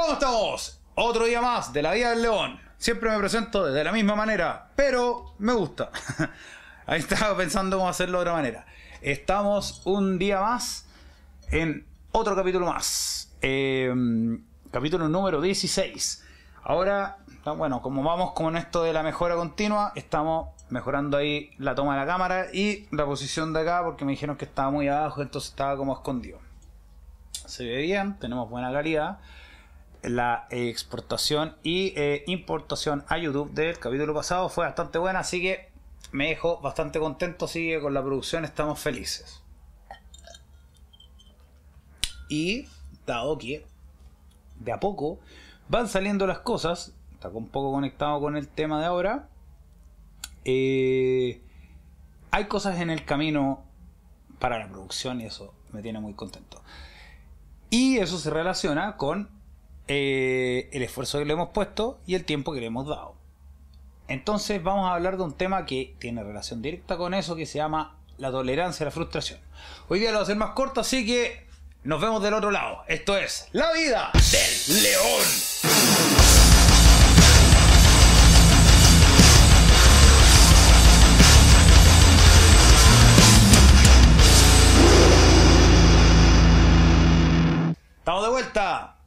¿Cómo estamos? Otro día más de la vida del león. Siempre me presento de la misma manera, pero me gusta. Ahí estaba pensando cómo hacerlo de otra manera. Estamos un día más en otro capítulo más. Eh, capítulo número 16. Ahora, bueno, como vamos con esto de la mejora continua, estamos mejorando ahí la toma de la cámara y la posición de acá porque me dijeron que estaba muy abajo, entonces estaba como escondido. Se ve bien, tenemos buena calidad. La exportación y eh, importación a YouTube del capítulo pasado fue bastante buena, así que me dejo bastante contento, sigue con la producción, estamos felices. Y dado que de a poco van saliendo las cosas, está un poco conectado con el tema de ahora, eh, hay cosas en el camino para la producción y eso me tiene muy contento. Y eso se relaciona con eh, el esfuerzo que le hemos puesto y el tiempo que le hemos dado. Entonces vamos a hablar de un tema que tiene relación directa con eso que se llama la tolerancia a la frustración. Hoy día lo voy a hacer más corto, así que nos vemos del otro lado. Esto es La vida del león. Estamos de vuelta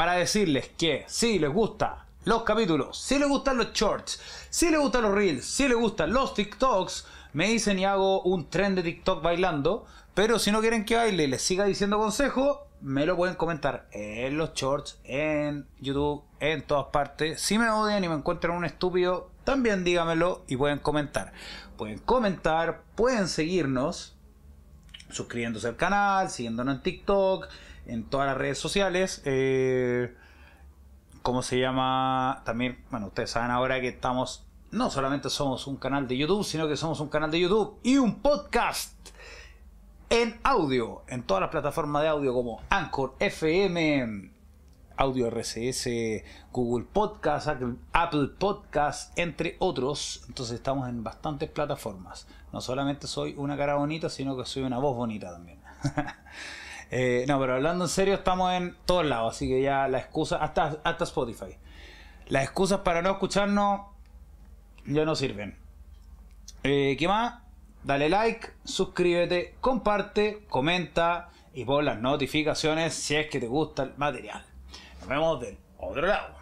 para decirles que si les gustan los capítulos, si les gustan los shorts, si les gustan los reels, si les gustan los TikToks, me dicen y hago un tren de TikTok bailando. Pero si no quieren que baile y les siga diciendo consejo, me lo pueden comentar en los shorts, en YouTube, en todas partes. Si me odian y me encuentran un estúpido, también dígamelo y pueden comentar. Pueden comentar, pueden seguirnos, suscribiéndose al canal, siguiéndonos en TikTok, en todas las redes sociales. Eh, ¿Cómo se llama? También, bueno, ustedes saben ahora que estamos, no solamente somos un canal de YouTube, sino que somos un canal de YouTube y un podcast en audio, en todas las plataformas de audio como Anchor, FM, Audio RCS, Google Podcast, Apple Podcast, entre otros. Entonces estamos en bastantes plataformas. No solamente soy una cara bonita, sino que soy una voz bonita también. Eh, no, pero hablando en serio, estamos en todos lados, así que ya la excusa, hasta, hasta Spotify. Las excusas para no escucharnos ya no sirven. Eh, ¿Qué más? Dale like, suscríbete, comparte, comenta y pon las notificaciones si es que te gusta el material. Vemos del otro lado.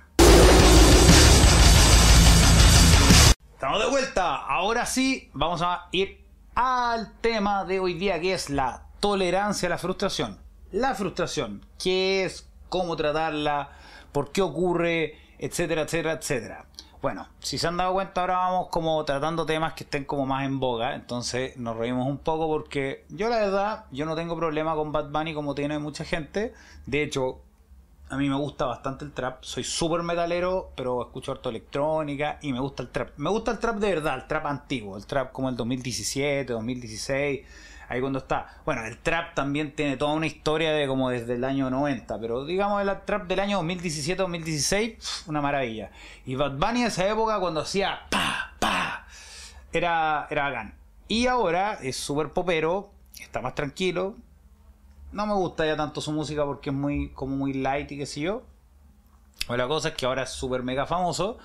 Estamos de vuelta. Ahora sí, vamos a ir al tema de hoy día que es la tolerancia a la frustración. La frustración, qué es, cómo tratarla, por qué ocurre, etcétera, etcétera, etcétera. Bueno, si se han dado cuenta, ahora vamos como tratando temas que estén como más en boga. Entonces nos reímos un poco porque yo la verdad, yo no tengo problema con Bad Bunny como tiene mucha gente. De hecho, a mí me gusta bastante el trap. Soy súper metalero, pero escucho harto electrónica y me gusta el trap. Me gusta el trap de verdad, el trap antiguo, el trap como el 2017, 2016 ahí cuando está. Bueno, el trap también tiene toda una historia de como desde el año 90, pero digamos el trap del año 2017-2016, una maravilla. Y Bad Bunny en esa época cuando hacía pa, pa, era, era. Y ahora es súper popero, está más tranquilo. No me gusta ya tanto su música porque es muy, como muy light y qué sé yo. La cosa es que ahora es súper mega famoso.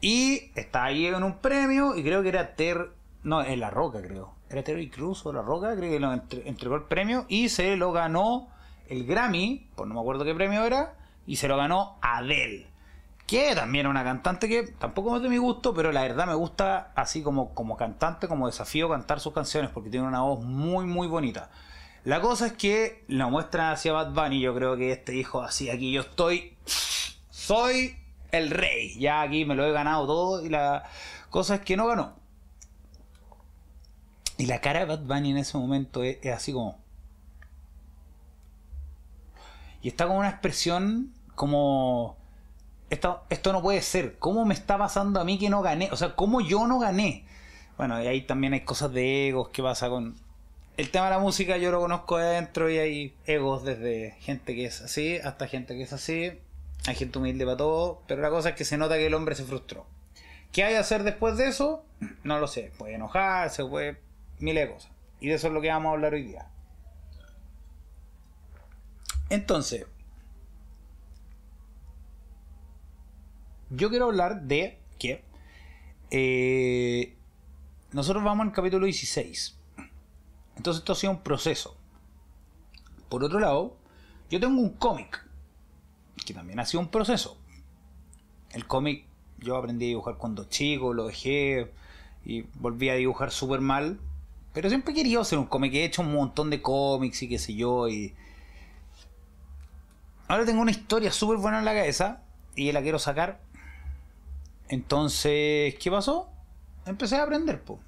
Y está ahí en un premio. Y creo que era Ter. No, en La Roca, creo era Terry Cruz o La Roca, creo que lo entregó el premio y se lo ganó el Grammy, por no me acuerdo qué premio era, y se lo ganó Adele. Que también es una cantante que tampoco es de mi gusto, pero la verdad me gusta así como, como cantante, como desafío cantar sus canciones, porque tiene una voz muy, muy bonita. La cosa es que lo muestran hacia Bad Bunny. Yo creo que este dijo así: aquí yo estoy, soy el rey. Ya aquí me lo he ganado todo. Y la cosa es que no ganó. Y la cara de Bad Bunny en ese momento es, así como. Y está como una expresión como. Esto, esto no puede ser. ¿Cómo me está pasando a mí que no gané? O sea, ¿cómo yo no gané? Bueno, y ahí también hay cosas de egos. ¿Qué pasa con.? El tema de la música yo lo conozco de adentro y hay egos desde gente que es así hasta gente que es así. Hay gente humilde para todo. Pero la cosa es que se nota que el hombre se frustró. ¿Qué hay que hacer después de eso? No lo sé. Puede enojarse, puede miles de cosas. Y de eso es lo que vamos a hablar hoy día. Entonces, yo quiero hablar de que eh, nosotros vamos al capítulo 16. Entonces esto ha sido un proceso. Por otro lado, yo tengo un cómic, que también ha sido un proceso. El cómic yo aprendí a dibujar cuando chico, lo dejé y volví a dibujar súper mal. Pero siempre querido hacer un cómic, he hecho un montón de cómics y qué sé yo. Ahora tengo una historia súper buena en la cabeza y la quiero sacar. Entonces, ¿qué pasó? Empecé a aprender, pues.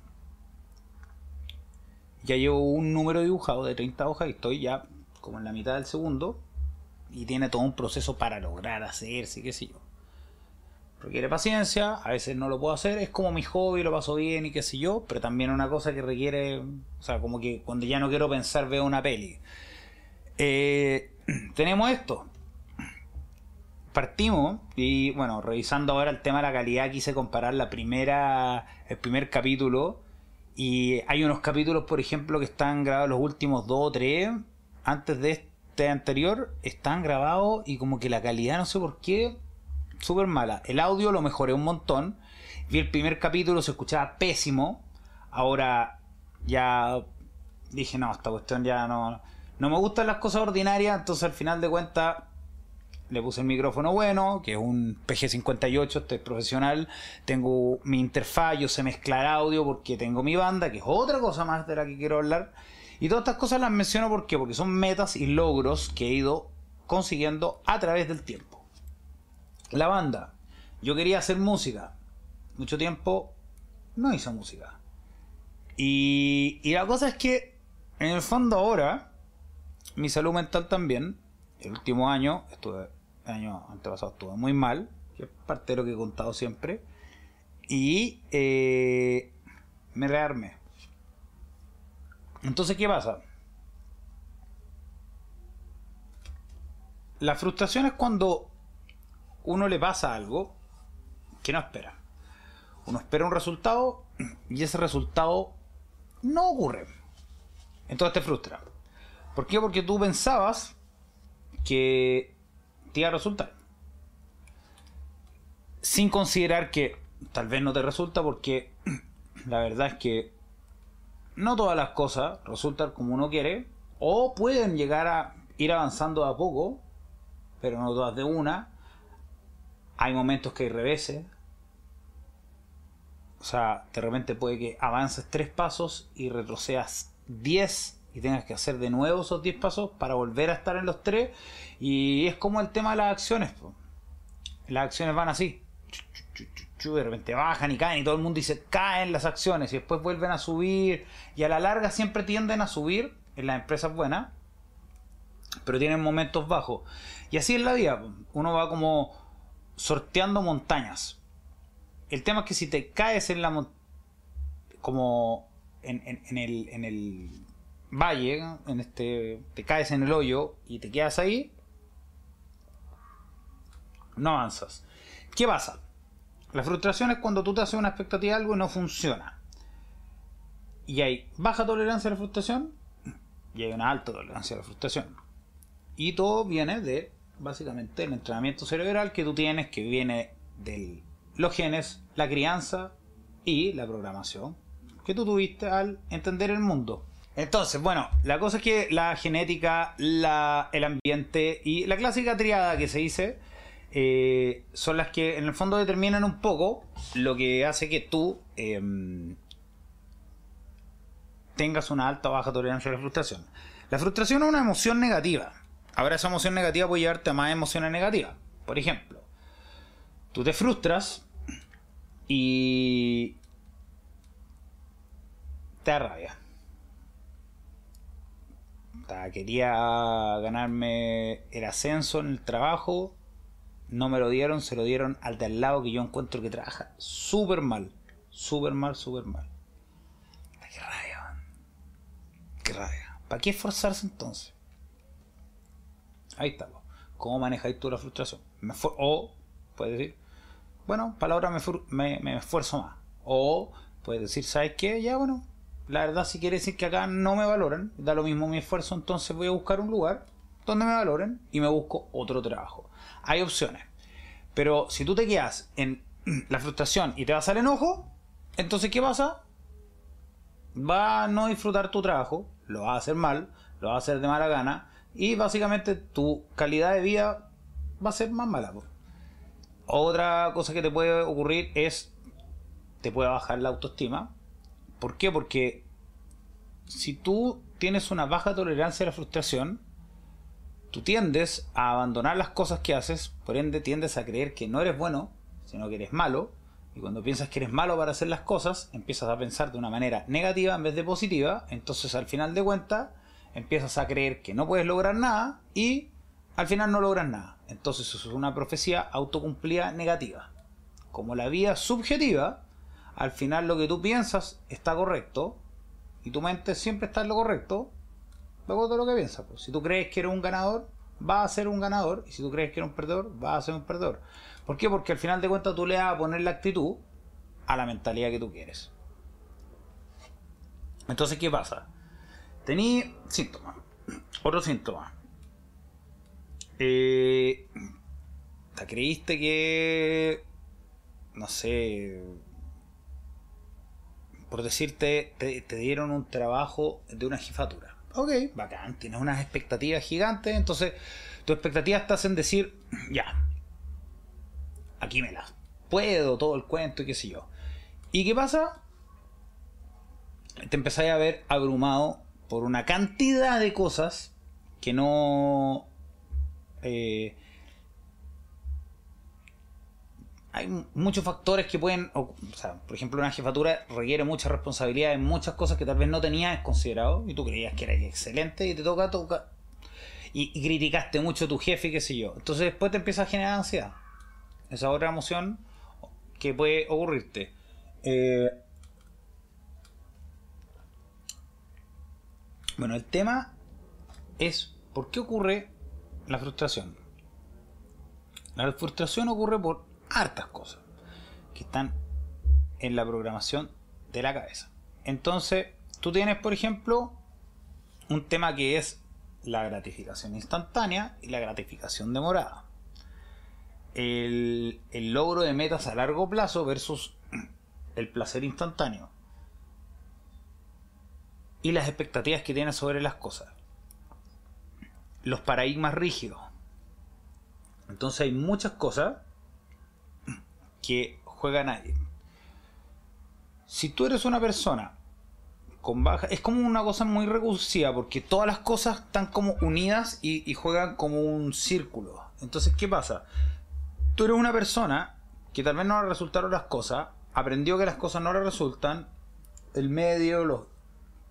Ya llevo un número dibujado de 30 hojas y estoy ya como en la mitad del segundo. Y tiene todo un proceso para lograr hacerse, qué sé yo. Requiere paciencia, a veces no lo puedo hacer, es como mi hobby, lo paso bien y qué sé yo, pero también una cosa que requiere, o sea, como que cuando ya no quiero pensar veo una peli. Eh, tenemos esto. Partimos y bueno, revisando ahora el tema de la calidad, quise comparar la primera, el primer capítulo y hay unos capítulos, por ejemplo, que están grabados los últimos dos o tres antes de este anterior, están grabados y como que la calidad, no sé por qué, súper mala. El audio lo mejoré un montón. Vi el primer capítulo, se escuchaba pésimo. Ahora ya dije, no, esta cuestión ya no... No me gustan las cosas ordinarias, entonces al final de cuentas le puse el micrófono bueno, que es un PG58, este es profesional. Tengo mi interfaz, yo sé mezclar audio porque tengo mi banda, que es otra cosa más de la que quiero hablar. Y todas estas cosas las menciono porque porque son metas y logros que he ido consiguiendo a través del tiempo. La banda. Yo quería hacer música. Mucho tiempo no hice música. Y, y la cosa es que, en el fondo ahora, mi salud mental también, el último año, estuve, año antepasado estuve muy mal, que es parte de lo que he contado siempre, y eh, me rearmé. Entonces, ¿qué pasa? La frustración es cuando uno le pasa algo que no espera. Uno espera un resultado y ese resultado no ocurre. Entonces te frustra. ¿Por qué? Porque tú pensabas que te iba a resultar. Sin considerar que tal vez no te resulta porque la verdad es que no todas las cosas resultan como uno quiere o pueden llegar a ir avanzando a poco, pero no todas de una hay momentos que hay reveses. O sea, de repente puede que avances tres pasos y retrocedas diez y tengas que hacer de nuevo esos diez pasos para volver a estar en los tres. Y es como el tema de las acciones. Las acciones van así. De repente bajan y caen y todo el mundo dice caen las acciones y después vuelven a subir y a la larga siempre tienden a subir en las empresas buenas pero tienen momentos bajos y así es la vida uno va como sorteando montañas. El tema es que si te caes en la como en, el, en el valle, en este, te caes en el hoyo y te quedas ahí, no avanzas. ¿Qué pasa? La frustración es cuando tú te haces una expectativa de algo y no funciona. Y hay baja tolerancia a la frustración y hay una alta tolerancia a la frustración. Y todo viene de básicamente el entrenamiento cerebral que tú tienes, que viene de los genes, la crianza y la programación que tú tuviste al entender el mundo. Entonces, bueno, la cosa es que la genética, la, el ambiente y la clásica triada que se dice eh, son las que en el fondo determinan un poco lo que hace que tú em, tengas una alta o baja tolerancia a la frustración. La frustración es una emoción negativa Ahora esa emoción negativa puede llevarte a más emociones negativas. Por ejemplo, tú te frustras y te da Quería ganarme el ascenso en el trabajo, no me lo dieron, se lo dieron al de al lado que yo encuentro que trabaja súper mal, súper mal, súper mal. Qué rabia, qué rabia. ¿Para qué esforzarse entonces? Ahí está. ¿Cómo manejáis tú la frustración? o puedes decir, bueno, la hora me, me, esfuerzo más. O puedes decir, ¿sabes qué? Ya, bueno, la verdad si quiere decir que acá no me valoran, da lo mismo mi esfuerzo, entonces voy a buscar un lugar donde me valoren y me busco otro trabajo. Hay opciones. Pero si tú te quedas en la frustración y te vas al enojo, entonces ¿qué pasa? Va a no disfrutar tu trabajo, lo vas a hacer mal, lo vas a hacer de mala gana y básicamente tu calidad de vida va a ser más mala. Otra cosa que te puede ocurrir es te puede bajar la autoestima. ¿Por qué? Porque si tú tienes una baja tolerancia a la frustración, tú tiendes a abandonar las cosas que haces, por ende tiendes a creer que no eres bueno, sino que eres malo, y cuando piensas que eres malo para hacer las cosas, empiezas a pensar de una manera negativa en vez de positiva, entonces al final de cuentas empiezas a creer que no puedes lograr nada y al final no logras nada. Entonces eso es una profecía autocumplida negativa. Como la vida subjetiva, al final lo que tú piensas está correcto y tu mente siempre está en lo correcto, luego de lo que piensas. Pues. Si tú crees que eres un ganador, va a ser un ganador y si tú crees que eres un perdedor, va a ser un perdedor. ¿Por qué? Porque al final de cuentas tú le vas a poner la actitud a la mentalidad que tú quieres. Entonces, ¿qué pasa? Tení síntomas. Otro síntoma. Eh, ¿Te creíste que... No sé... Por decirte, te, te dieron un trabajo de una jefatura. Ok, bacán, tienes unas expectativas gigantes, entonces tu expectativa estás en decir, ya, aquí me las puedo, todo el cuento y qué sé yo. ¿Y qué pasa? Te empezáis a ver abrumado por una cantidad de cosas que no... Eh, hay muchos factores que pueden, o, sea, por ejemplo, una jefatura requiere mucha responsabilidad en muchas cosas que tal vez no tenías considerado y tú creías que era excelente y te toca, toca y, y criticaste mucho a tu jefe y qué sé yo. Entonces después te empieza a generar ansiedad. Esa otra emoción que puede ocurrirte. Eh, bueno, el tema es por qué ocurre la frustración. La frustración ocurre por hartas cosas que están en la programación de la cabeza. Entonces, tú tienes, por ejemplo, un tema que es la gratificación instantánea y la gratificación demorada el, logro de metas a largo plazo versus el placer instantáneo. Y las expectativas que tienes sobre las cosas. Los paradigmas rígidos. Entonces hay muchas cosas que juegan ahí. Si tú eres una persona con baja. Es como una cosa muy recursiva porque todas las cosas están como unidas y, y, juegan como un círculo. Entonces, ¿qué pasa? tú eres una persona que tal vez no le resultaron las cosas, aprendió que las cosas no le resultan, el medio, los,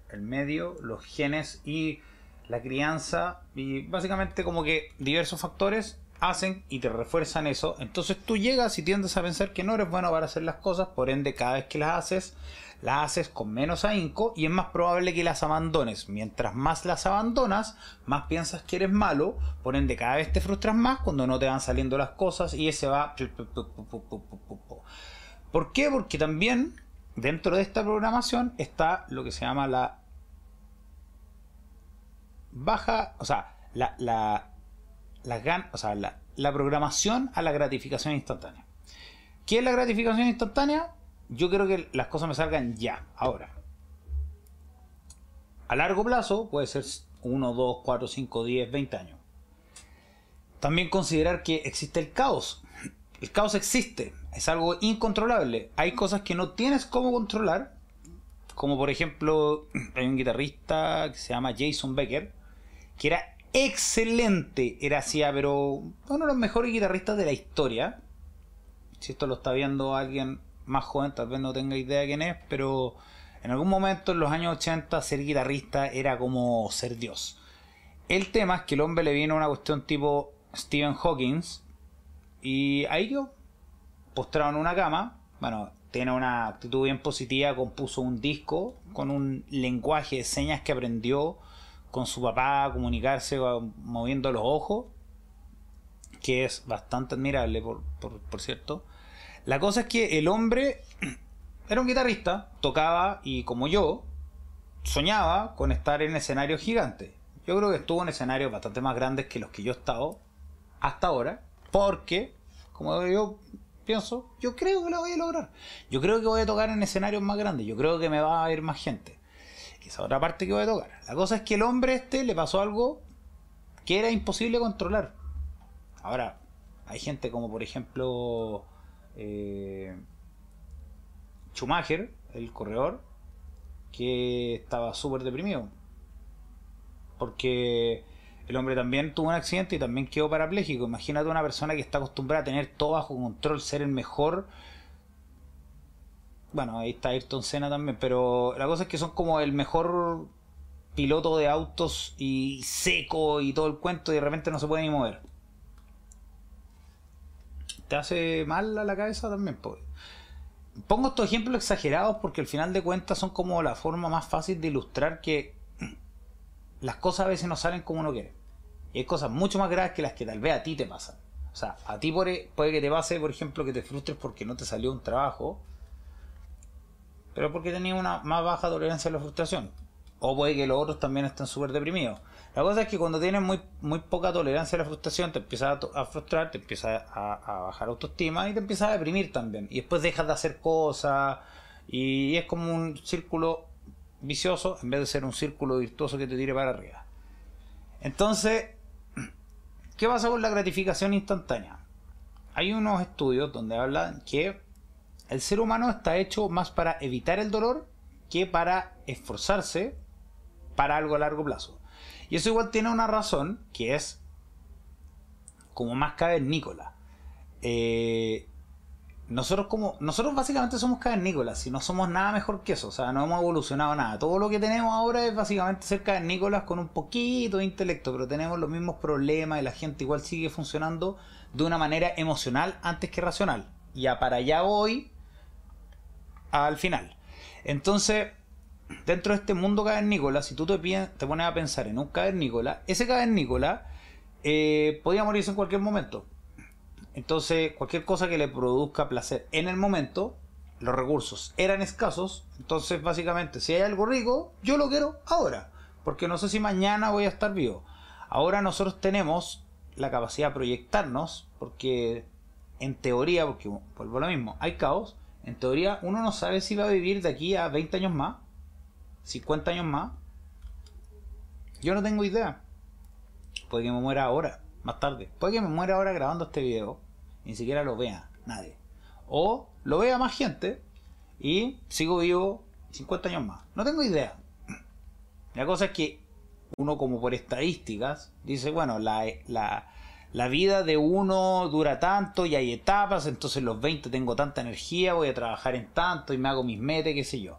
el medio, los genes y la crianza y básicamente como que diversos factores hacen y te refuerzan eso. Entonces tú llegas y tiendes a pensar que no eres bueno para hacer las cosas, por ende cada vez que las haces las haces con menos ahínco y es más probable que las abandones. Mientras más las abandonas, más piensas que eres malo, por ende cada vez te frustras más cuando no te van saliendo las cosas y ese va... ¿Por qué? Porque también dentro de esta programación está lo que se llama la baja, o sea, la, la, la, o sea, la, la programación a la gratificación instantánea. ¿Qué es la gratificación instantánea? yo quiero que las cosas me salgan ya, ahora. A largo plazo puede ser 1, 2, 4, 5, 10, 20 años. También considerar que existe el caos. El caos existe, es algo incontrolable. Hay cosas que no tienes cómo controlar, como por ejemplo, hay un guitarrista que se llama Jason Becker, que era excelente, era así, pero uno de los mejores guitarristas de la historia. Si esto lo está viendo alguien más joven tal vez no tenga idea quién es, pero en algún momento en los años 80 ser guitarrista era como ser Dios. El tema es que el hombre le vino una cuestión tipo Stephen Hawking y ahí yo, postrado en una cama, bueno, tiene una actitud bien positiva, compuso un disco con un lenguaje de señas que aprendió con su papá comunicarse moviendo los ojos, que es bastante admirable, por, por cierto. La cosa es que el hombre era un guitarrista, tocaba y como yo, soñaba con estar en escenarios gigantes. Yo creo que estuvo en escenarios bastante más grandes que los que yo he estado hasta ahora, porque como yo pienso, yo creo que lo voy a lograr. Yo creo que voy a tocar en escenarios más grandes, yo creo que me va a ver más gente. Esa otra parte que voy a tocar. La cosa es que el hombre este le pasó algo que era imposible controlar. Ahora, hay gente como por ejemplo eh, Schumacher, el corredor, que estaba súper deprimido. Porque el hombre también tuvo un accidente y también quedó parapléjico. Imagínate una persona que está acostumbrada a tener todo bajo control, ser el mejor. Bueno, ahí está Ayrton Senna también, pero la cosa es que son como el mejor piloto de autos y seco y todo el cuento y de repente no se puede ni mover. Te hace mal a la cabeza también, pues. Pongo estos ejemplos exagerados porque al final de cuentas son como la forma más fácil de ilustrar que las cosas a veces no salen como uno quiere. Y hay cosas mucho más graves que las que tal vez a ti te pasan. O sea, a ti puede que te pase, por ejemplo, que te frustres porque no te salió un trabajo, pero porque tenías una más baja tolerancia a la frustración. O puede que los otros también estén súper deprimidos. La cosa es que cuando tienes muy, muy poca tolerancia a la frustración, te empiezas a, frustrar, te empiezas a, a, bajar autoestima y te empiezas a deprimir también. Y después dejas de hacer cosas y es como un círculo vicioso en vez de ser un círculo virtuoso que te tire para arriba. Entonces, ¿qué pasa con la gratificación instantánea? Hay unos estudios donde hablan que el ser humano está hecho más para evitar el dolor que para esforzarse para algo a largo plazo. Y eso igual tiene una razón, que es como más cavernícola. Eh, nosotros como nosotros básicamente somos cavernícolas y no somos nada mejor que eso, o sea, no hemos evolucionado nada. Todo lo que tenemos ahora es básicamente ser cavernícolas con un poquito de intelecto, pero tenemos los mismos problemas y la gente igual sigue funcionando de una manera emocional antes que racional. Ya para allá voy al final. Entonces, dentro de este mundo cavernícola, si tú te, te pones a pensar en un cavernícola, ese cavernícola eh, podía morirse en cualquier momento. Entonces, cualquier cosa que le produzca placer en el momento, los recursos eran escasos. Entonces, básicamente, si hay algo rico, yo lo quiero ahora. Porque no sé si mañana voy a estar vivo. Ahora nosotros tenemos la capacidad de proyectarnos, porque en teoría, porque vuelvo a lo mismo, hay caos. En teoría, uno no sabe si va a vivir de aquí a 20 años más, 50 años más. Yo no tengo idea. Puede que me muera ahora más tarde. Puede que me muera ahora grabando este video ni siquiera lo vea nadie. O lo vea más gente y sigo vivo 50 años más. No tengo idea. La cosa es que uno como por estadísticas dice, bueno, la, la, la vida de uno dura tanto y hay etapas, entonces los 20 tengo tanta energía, voy a trabajar en tanto y me hago mis metas, qué sé yo.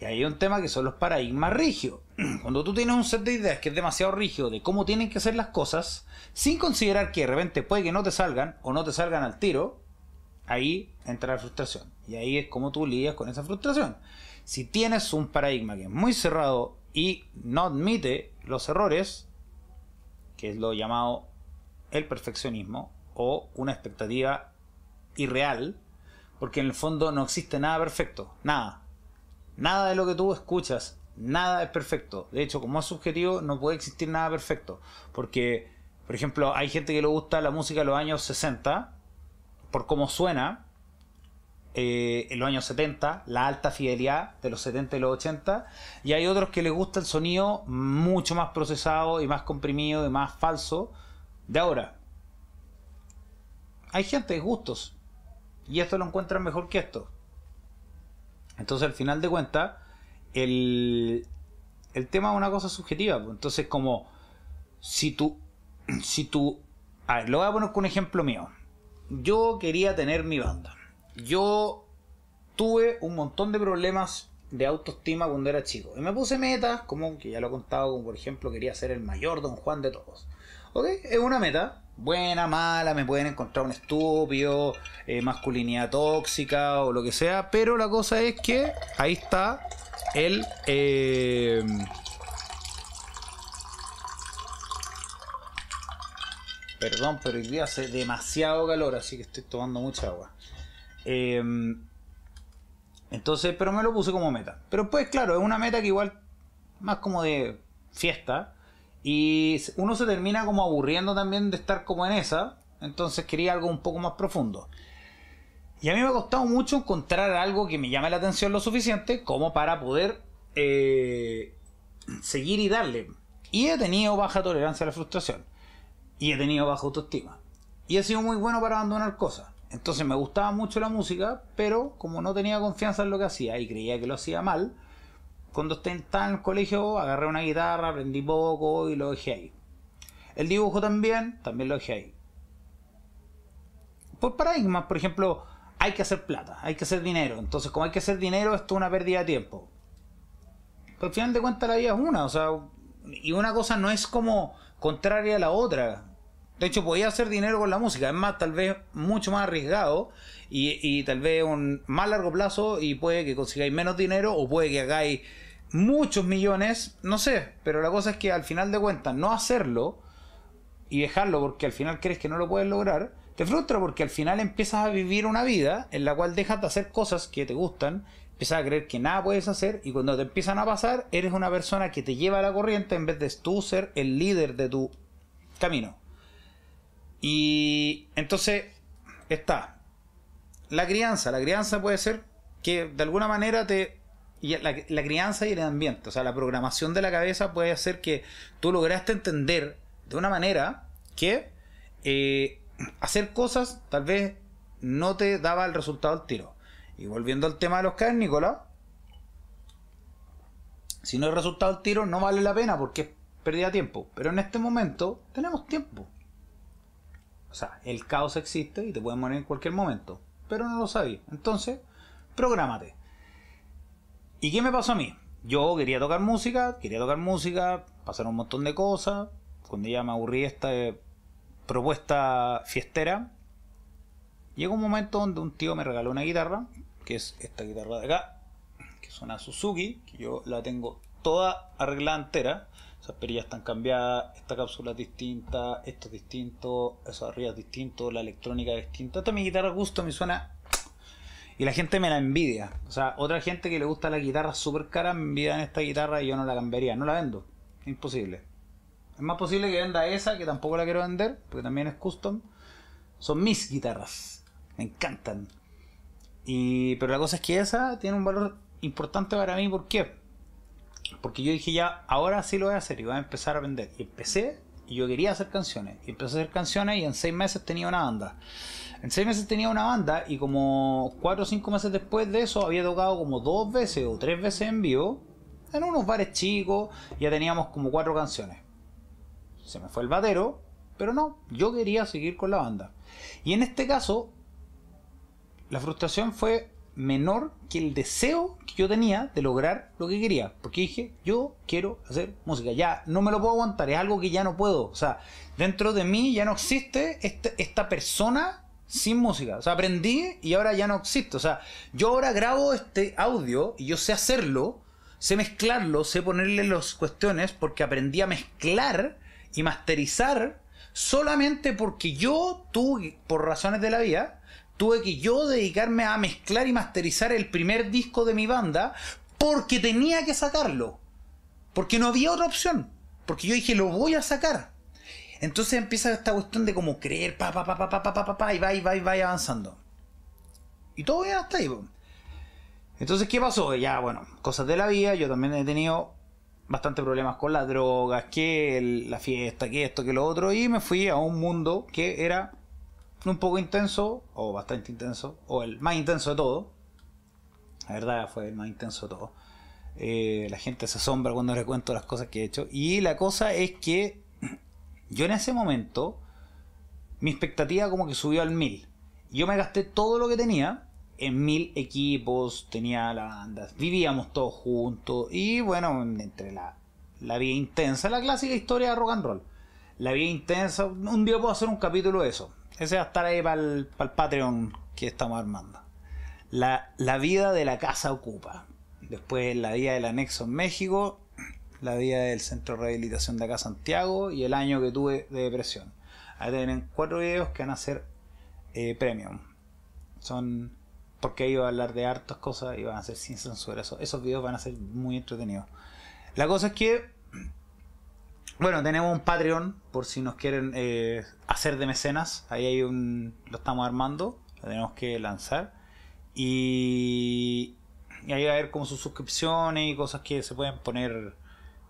Y hay un tema que son los paradigmas rígidos. Cuando tú tienes un set de ideas que es demasiado rígido de cómo tienen que ser las cosas, sin considerar que de repente puede que no te salgan o no te salgan al tiro, ahí entra la frustración. Y ahí es como tú lidias con esa frustración. Si tienes un paradigma que es muy cerrado y no admite los errores, que es lo llamado el perfeccionismo o una expectativa irreal, porque en el fondo no existe nada perfecto, nada. Nada de lo que tú escuchas, nada es perfecto. De hecho, como es subjetivo, no puede existir nada perfecto. Porque, por ejemplo, hay gente que le gusta la música de los años 60, por cómo suena, eh, en los años 70, la alta fidelidad de los 70 y los 80, y hay otros que les gusta el sonido mucho más procesado y más comprimido y más falso de ahora. Hay gente de gustos, y esto lo encuentran mejor que esto. Entonces, al final de cuentas, el, el tema es una cosa subjetiva. Pues. Entonces, como si tú, si tú, a ver, lo voy a poner con un ejemplo mío. Yo quería tener mi banda. Yo tuve un montón de problemas de autoestima cuando era chico. Y me puse metas, como que ya lo he contado, como por ejemplo quería ser el mayor Don Juan de todos. ¿Ok? Es una meta, buena, mala, me pueden encontrar un estúpido, eh, masculinidad tóxica o lo que sea, pero la cosa es que ahí está el... Eh, perdón, pero hoy día hace demasiado calor, así que estoy tomando mucha agua. Eh, entonces, pero me lo puse como meta. Pero pues claro, es una meta que igual más como de fiesta. Y uno se termina como aburriendo también de estar como en esa. Entonces quería algo un poco más profundo. Y a mí me ha costado mucho encontrar algo que me llame la atención lo suficiente como para poder eh, seguir y darle. Y he tenido baja tolerancia a la frustración. Y he tenido baja autoestima. Y he sido muy bueno para abandonar cosas. Entonces me gustaba mucho la música, pero como no tenía confianza en lo que hacía y creía que lo hacía mal, cuando estaba en el colegio agarré una guitarra, aprendí poco y lo dejé ahí. El dibujo también, también lo dejé ahí. Por paradigmas, por ejemplo, hay que hacer plata, hay que hacer dinero. Entonces, como hay que hacer dinero, esto es una pérdida de tiempo. Pero al final de cuentas la vida es una, o sea, y una cosa no es como contraria a la otra. De hecho, podía hacer dinero con la música, es más, tal vez mucho más arriesgado y, y tal vez un más largo plazo y puede que consigáis menos dinero o puede que hagáis muchos millones, no sé, pero la cosa es que al final de cuentas no hacerlo y dejarlo porque al final crees que no lo puedes lograr, te frustra porque al final empiezas a vivir una vida en la cual dejas de hacer cosas que te gustan, empiezas a creer que nada puedes hacer y cuando te empiezan a pasar eres una persona que te lleva a la corriente en vez de tú ser el líder de tu camino. Y entonces está la crianza. La crianza puede ser que de alguna manera te... Y la, crianza y el ambiente, o sea, la programación de la cabeza puede hacer que tú lograste entender de una manera que eh, hacer cosas tal vez no te daba el resultado al tiro. Y volviendo al tema de los cavernícolas, si no hay resultado al tiro no vale la pena porque es pérdida de tiempo. Pero en este momento tenemos tiempo. O sea, el caos existe y te puede morir en cualquier momento. Pero no lo sabes. Entonces, prográmate. ¿Y qué me pasó a mí? Yo quería tocar música, quería tocar música, pasaron un montón de cosas. Cuando ya me aburrí esta eh, propuesta fiestera, llegó un momento donde un tío me regaló una guitarra, que es esta guitarra de acá, que es una Suzuki, que yo la tengo toda arreglada entera. Esas perillas están cambiadas, esta cápsula es distinta, esto es distinto, eso arriba es distinto, la electrónica es distinta. Esta es mi guitarra gusto, me suena. Y la gente me la envidia. O sea, otra gente que le gusta la guitarra súper cara me envidia en esta guitarra y yo no la cambiaría. No la vendo. Imposible. Es más posible que venda esa, que tampoco la quiero vender, porque también es custom. Son mis guitarras. Me encantan. Y, pero la cosa es que esa tiene un valor importante para mí. ¿Por qué? Porque yo dije ya, ahora sí lo voy a hacer y voy a empezar a vender. Y empecé y yo quería hacer canciones. Y empecé a hacer canciones y en seis meses tenía una banda. En seis meses tenía una banda y como cuatro o cinco meses después de eso había tocado como dos veces o tres veces en vivo. En unos bares chicos ya teníamos como cuatro canciones. Se me fue el batero, pero no, yo quería seguir con la banda. Y en este caso, la frustración fue menor que el deseo que yo tenía de lograr lo que quería. Porque dije, yo quiero hacer música. Ya no me lo puedo aguantar, es algo que ya no puedo. O sea, dentro de mí ya no existe este, esta persona sin música. O sea, aprendí y ahora ya no existe. O sea, yo ahora grabo este audio y yo sé hacerlo, sé mezclarlo, sé ponerle las cuestiones porque aprendí a mezclar y masterizar solamente porque yo tuve, por razones de la vida, tuve que yo dedicarme a mezclar y masterizar el primer disco de mi banda porque tenía que sacarlo. Porque no había otra opción. Porque yo dije, lo voy a sacar. Entonces empieza esta cuestión de como creer, pa, pa, pa, pa, pa, pa, pa, pa, y va, y va, y va avanzando. Y todo bien hasta ahí. Entonces, ¿qué pasó? Ya, bueno, cosas de la vida. Yo también he tenido bastante problemas con las drogas, que la fiesta, que esto, que lo otro. Y me fui a un mundo que era un poco intenso, o bastante intenso, o el más intenso de todo. La verdad fue el más intenso de todo. Eh, la gente se asombra cuando le cuento las cosas que he hecho. Y la cosa es que yo en ese momento, mi expectativa como que subió al mil. Yo me gasté todo lo que tenía en mil equipos, tenía la banda, vivíamos todos juntos. Y bueno, entre la, la vida intensa, la clásica historia de rock and roll. La vida intensa, un día puedo hacer un capítulo de eso. Ese va a estar ahí para el, Patreon que estamos armando. La, vida de la casa ocupa. Después la vida del anexo en México. La vida del centro de rehabilitación de acá Santiago. Y el año que tuve de depresión. Ahí tienen cuatro videos que van a ser eh, premium. Son porque iba a hablar de hartas cosas y van a ser sin censura. esos videos van a ser muy entretenidos. La cosa es que Bueno, tenemos un Patreon por si nos quieren eh, hacer de mecenas. Ahí hay un. Lo estamos armando. Lo tenemos que lanzar. Y. Y ahí va a haber como sus suscripciones y cosas que se pueden poner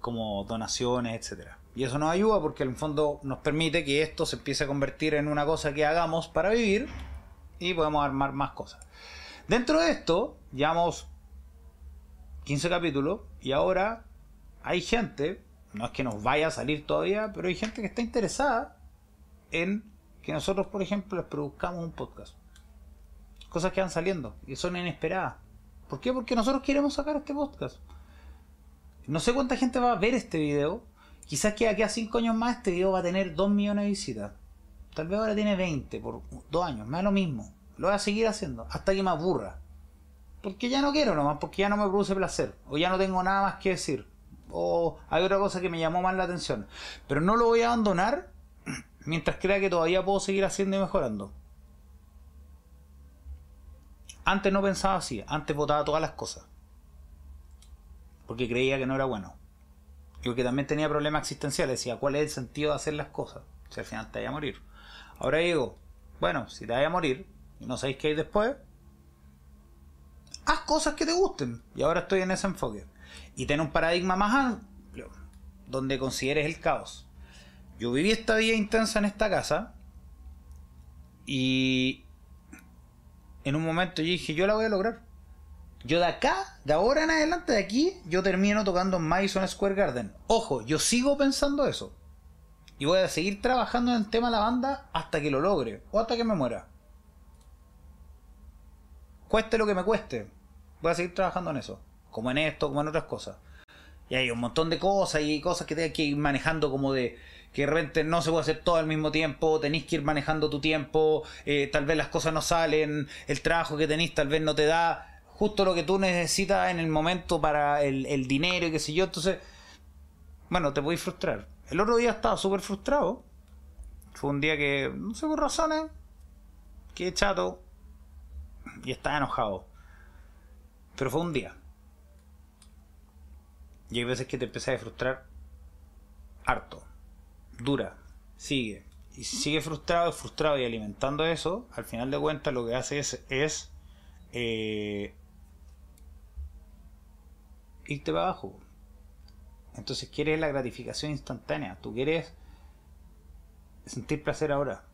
como donaciones, etcétera. Y eso nos ayuda porque en el fondo nos permite que esto se empiece a convertir en una cosa que hagamos para vivir y podemos armar más cosas. Dentro de esto, llevamos 15 capítulos y ahora hay gente no es que nos vaya a salir todavía, pero hay gente que está interesada en que nosotros, por ejemplo, les produzcamos un podcast. Cosas que van saliendo y son inesperadas. ¿Por qué? Porque nosotros queremos sacar este podcast. No sé cuánta gente va a ver este video. Quizás que aquí a 5 años más este video va a tener 2 millones de visitas. Tal vez ahora tiene 20 por 2 años. Me da lo mismo. Lo voy a seguir haciendo hasta que me aburra. Porque ya no quiero nomás, porque ya no me produce placer. O ya no tengo nada más que decir o hay otra cosa que me llamó más la atención. Pero no lo voy a abandonar mientras crea que todavía puedo seguir haciendo y mejorando. Antes no pensaba así, antes votaba todas las cosas. Porque creía que no era bueno. Y porque también tenía problemas existenciales. Decía, ¿cuál es el sentido de hacer las cosas? Si al final te vaya a morir. Ahora digo, bueno, si te vaya a morir y no sabéis qué hay después, haz cosas que te gusten. Y ahora estoy en ese enfoque y tener un paradigma más amplio, donde consideres el caos. Yo viví esta vida intensa en esta casa y en un momento yo dije, yo la voy a lograr. Yo de acá, de ahora en adelante, de aquí, yo termino tocando en Madison Square Garden. Ojo, yo sigo pensando eso. Y voy a seguir trabajando en el tema de la banda hasta que lo logre o hasta que me muera. Cueste lo que me cueste, voy a seguir trabajando en eso como en esto, como en otras cosas. Y hay un montón de cosas y cosas que tenés que ir manejando como de que de repente no se puede hacer todo al mismo tiempo, tenéis que ir manejando tu tiempo, eh, tal vez las cosas no salen, el trabajo que tenéis tal vez no te da justo lo que tú necesitas en el momento para el, el dinero y qué sé yo, entonces, bueno, te podéis frustrar. El otro día estaba súper frustrado, fue un día que, no sé por razones, que chato y estaba enojado, pero fue un día. Y hay veces que te empiezas a frustrar harto, dura, sigue. Y si sigue frustrado, frustrado y alimentando eso, al final de cuentas lo que hace es, es eh, irte para abajo. Entonces quieres la gratificación instantánea, tú quieres sentir placer ahora.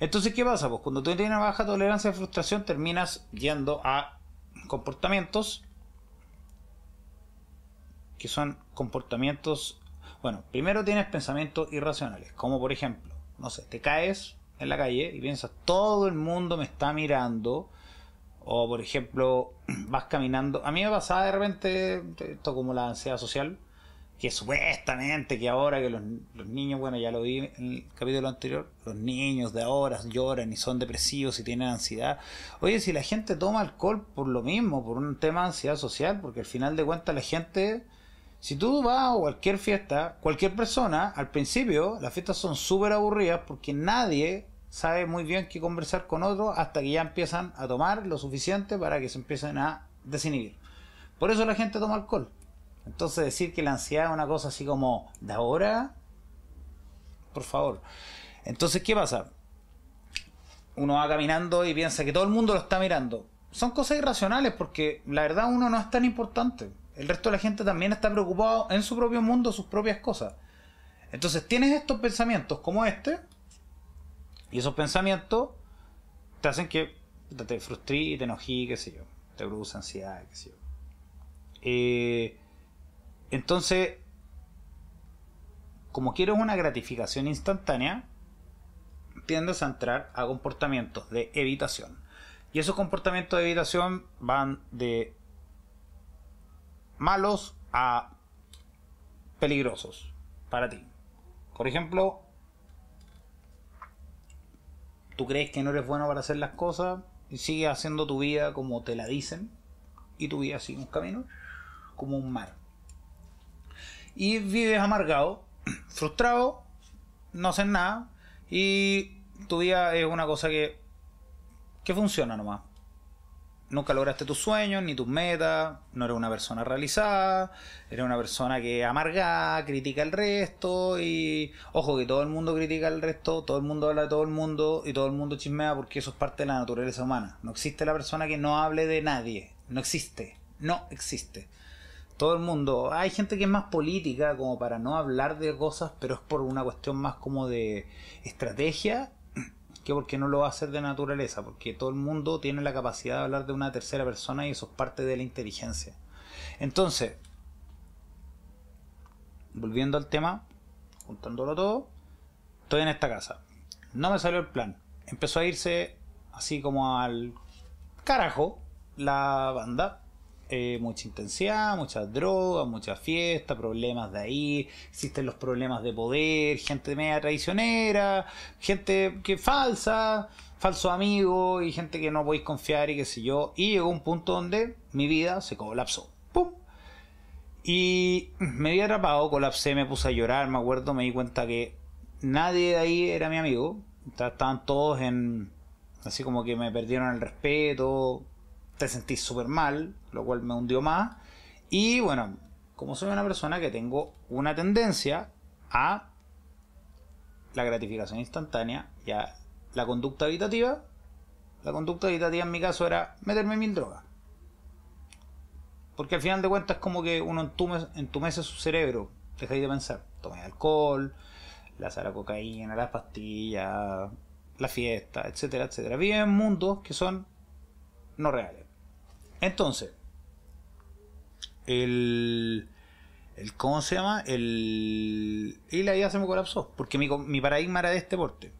Entonces, ¿qué pasa? Pues cuando tú tienes una baja tolerancia de frustración, terminas yendo a comportamientos que son comportamientos, bueno, primero tienes pensamientos irracionales, como por ejemplo, no sé, te caes en la calle y piensas, todo el mundo me está mirando, o por ejemplo, vas caminando, a mí me pasaba de repente, esto como la ansiedad social, que supuestamente que ahora que los, niños, bueno, ya lo vi en el capítulo anterior, los niños de ahora lloran y son depresivos y tienen ansiedad. Oye, si la gente toma alcohol por lo mismo, por un tema de ansiedad social, porque al final de cuentas la gente si tú vas a cualquier fiesta, cualquier persona, al principio las fiestas son súper aburridas porque nadie sabe muy bien qué conversar con otro hasta que ya empiezan a tomar lo suficiente para que se empiecen a desinhibir. Por eso la gente toma alcohol. Entonces decir que la ansiedad es una cosa así como de ahora, por favor. Entonces, ¿qué pasa? Uno va caminando y piensa que todo el mundo lo está mirando. Son cosas irracionales porque la verdad uno no es tan importante. El resto de la gente también está preocupado en su propio mundo, sus propias cosas. Entonces tienes estos pensamientos como este, y esos pensamientos te hacen que te frustres y te enojí, qué sé yo. Te produce ansiedad, qué sé yo. Eh, entonces, como quieres una gratificación instantánea, tiendes a entrar a comportamientos de evitación. Y esos comportamientos de evitación van de malos a peligrosos para ti. Por ejemplo, tú crees que no eres bueno para hacer las cosas y sigues haciendo tu vida como te la dicen y tu vida sigue un camino como un mar. Y vives amargado, frustrado, no haces nada y tu vida es una cosa que, que funciona nomás. Nunca lograste tus sueños ni tus metas, no eres una persona realizada, eres una persona que amarga, critica al resto y ojo que todo el mundo critica al resto, todo el mundo habla de todo el mundo y todo el mundo chismea porque eso es parte de la naturaleza humana. No existe la persona que no hable de nadie, no existe, no existe. Todo el mundo, hay gente que es más política como para no hablar de cosas, pero es por una cuestión más como de estrategia que porque no lo va a hacer de naturaleza, porque todo el mundo tiene la capacidad de hablar de una tercera persona y eso es parte de la inteligencia. Entonces, volviendo al tema, juntándolo todo, estoy en esta casa. No me salió el plan. Empezó a irse así como al carajo la banda. Eh, mucha intensidad, muchas drogas, mucha fiesta, problemas de ahí, existen los problemas de poder, gente media traicionera, gente que falsa, falso amigo y gente que no podéis confiar y qué sé yo. Y llegó un punto donde mi vida se colapsó. ¡Pum! Y me había atrapado, colapsé, me puse a llorar, me acuerdo, me di cuenta que nadie de ahí era mi amigo. Estaban todos en... Así como que me perdieron el respeto, te sentís súper mal, lo cual me hundió más. Y bueno, como soy una persona que tengo una tendencia a la gratificación instantánea y a la conducta evitativa, la conducta evitativa en mi caso era meterme mil drogas. Porque al final de cuentas es como que uno entume, entumece su cerebro, dejáis de pensar, tomáis alcohol, la la cocaína, las pastillas, la fiesta, etcétera, etcétera. Viven en mundos que son no reales. Entonces, el, el ¿cómo se llama? El y la vida se me colapsó porque mi, mi paradigma era de este porte.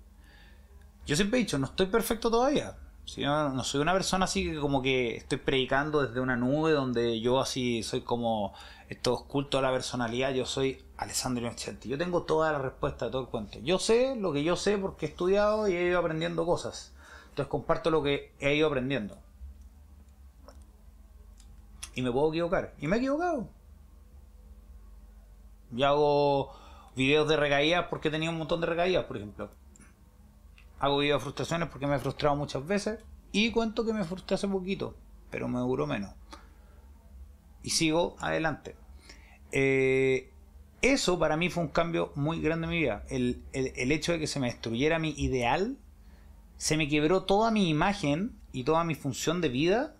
Yo siempre he dicho, no estoy perfecto todavía. No, soy una persona así que como que estoy predicando desde una nube donde yo así soy como esto culto a la personalidad, yo soy Alessandro Innocenti. Yo tengo toda la respuesta de todo el cuento. Yo sé lo que yo sé porque he estudiado y he ido aprendiendo cosas. Entonces comparto lo que he ido aprendiendo. Y me puedo equivocar. Y me he equivocado. Yo hago videos de recaídas porque he tenido un montón de recaídas, por ejemplo. Hago videos de frustraciones porque me he frustrado muchas veces. Y cuento que me frustré hace poquito, pero me duró menos. Y sigo adelante. Eh, eso para mí fue un cambio muy grande en mi vida. El, el hecho de que se me destruyera mi ideal, se me quebró toda mi imagen y toda mi función de vida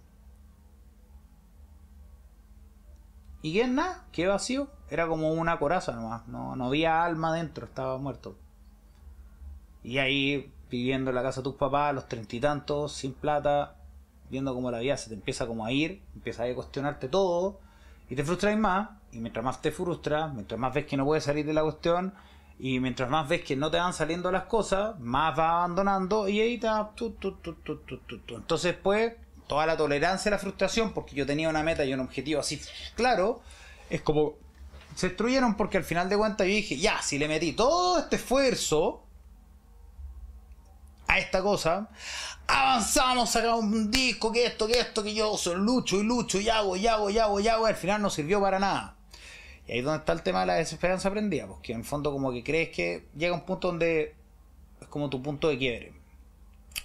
¿Y qué es nada? ¿Qué vacío? Era como una coraza nomás. No, no había alma dentro, estaba muerto. Y ahí, viviendo en la casa de tus papás, los treinta y tantos, sin plata, viendo cómo la vida se te empieza como a ir, empiezas a cuestionarte todo, y te frustras más, y mientras más te frustras, mientras más ves que no puedes salir de la cuestión, y mientras más ves que no te van saliendo las cosas, más vas abandonando, y ahí te... Entonces, pues, toda la tolerancia a la frustración, porque yo tenía una meta y un objetivo así claro, es como se destruyeron porque al final de cuentas yo dije, ya, si le metí todo este esfuerzo a esta cosa, avanzamos, sacamos un disco, que esto, que esto, que yo soy lucho y lucho y hago, y hago, y hago, y hago, y al final no sirvió para nada. Y ahí es donde está el tema de la desesperanza aprendida, porque en el fondo como que crees que llega un punto donde es como tu punto de quiebre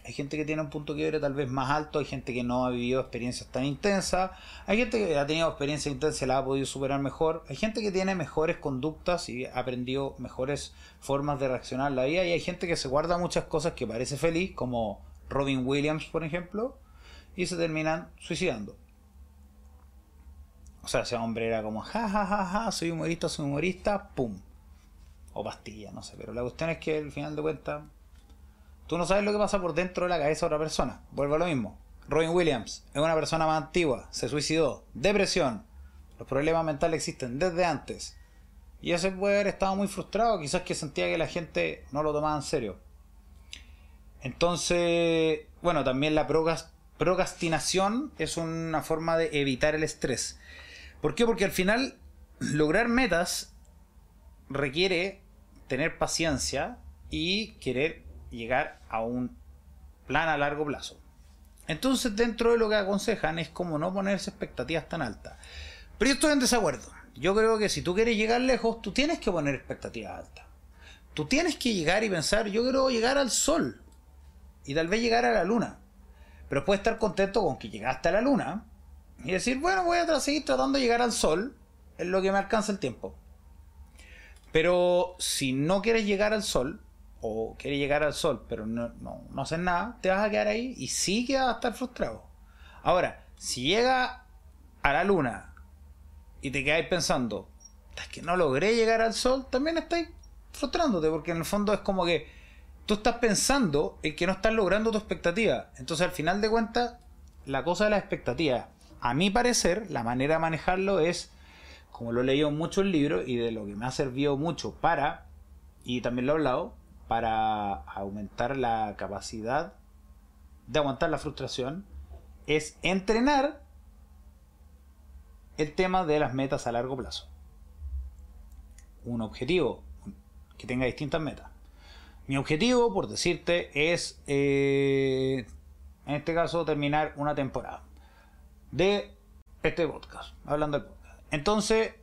hay gente que tiene un punto quiebre tal vez más alto, hay gente que no ha vivido experiencias tan intensas, hay gente que ha tenido experiencias intensas y la ha podido superar mejor, hay gente que tiene mejores conductas y ha aprendido mejores formas de reaccionar a la vida y hay gente que se guarda muchas cosas que parece feliz, como Robin Williams, por ejemplo, y se terminan suicidando. O sea, ese hombre era como, ja, ja, ja, ja, soy humorista, soy humorista, pum. O pastilla, no sé, pero la cuestión es que al final de cuentas Tú no sabes lo que pasa por dentro de la cabeza de otra persona. Vuelvo a lo mismo. Robin Williams es una persona más antigua, se suicidó, depresión. Los problemas mentales existen desde antes. Y ese puede haber estado muy frustrado, quizás que sentía que la gente no lo tomaba en serio. Entonces, bueno, también la procrastinación es una forma de evitar el estrés. ¿Por qué? Porque al final lograr metas requiere tener paciencia y querer llegar a un plan a largo plazo. Entonces, dentro de lo que aconsejan es como no ponerse expectativas tan altas. Pero yo estoy en desacuerdo. Yo creo que si tú quieres llegar lejos, tú tienes que poner expectativas altas. Tú tienes que llegar y pensar, yo quiero llegar al sol. Y tal vez llegar a la luna. Pero puedes estar contento con que llegaste a la luna y decir, bueno, voy a seguir tratando de llegar al sol en lo que me alcanza el tiempo. Pero si no quieres llegar al sol, o quieres llegar al sol, pero no, no, no haces nada, te vas a quedar ahí y sí que vas a estar frustrado. Ahora, si llega a la luna y te quedáis pensando, es que no logré llegar al sol, también estáis frustrándote, porque en el fondo es como que tú estás pensando en que no estás logrando tu expectativa. Entonces, al final de cuentas, la cosa de la expectativa, a mi parecer, la manera de manejarlo es, como lo he leído en muchos libros y de lo que me ha servido mucho para, y también lo he hablado, para aumentar la capacidad de aguantar la frustración, es entrenar el tema de las metas a largo plazo. Un objetivo que tenga distintas metas. Mi objetivo, por decirte, es, eh, en este caso, terminar una temporada de este podcast, hablando del podcast. Entonces,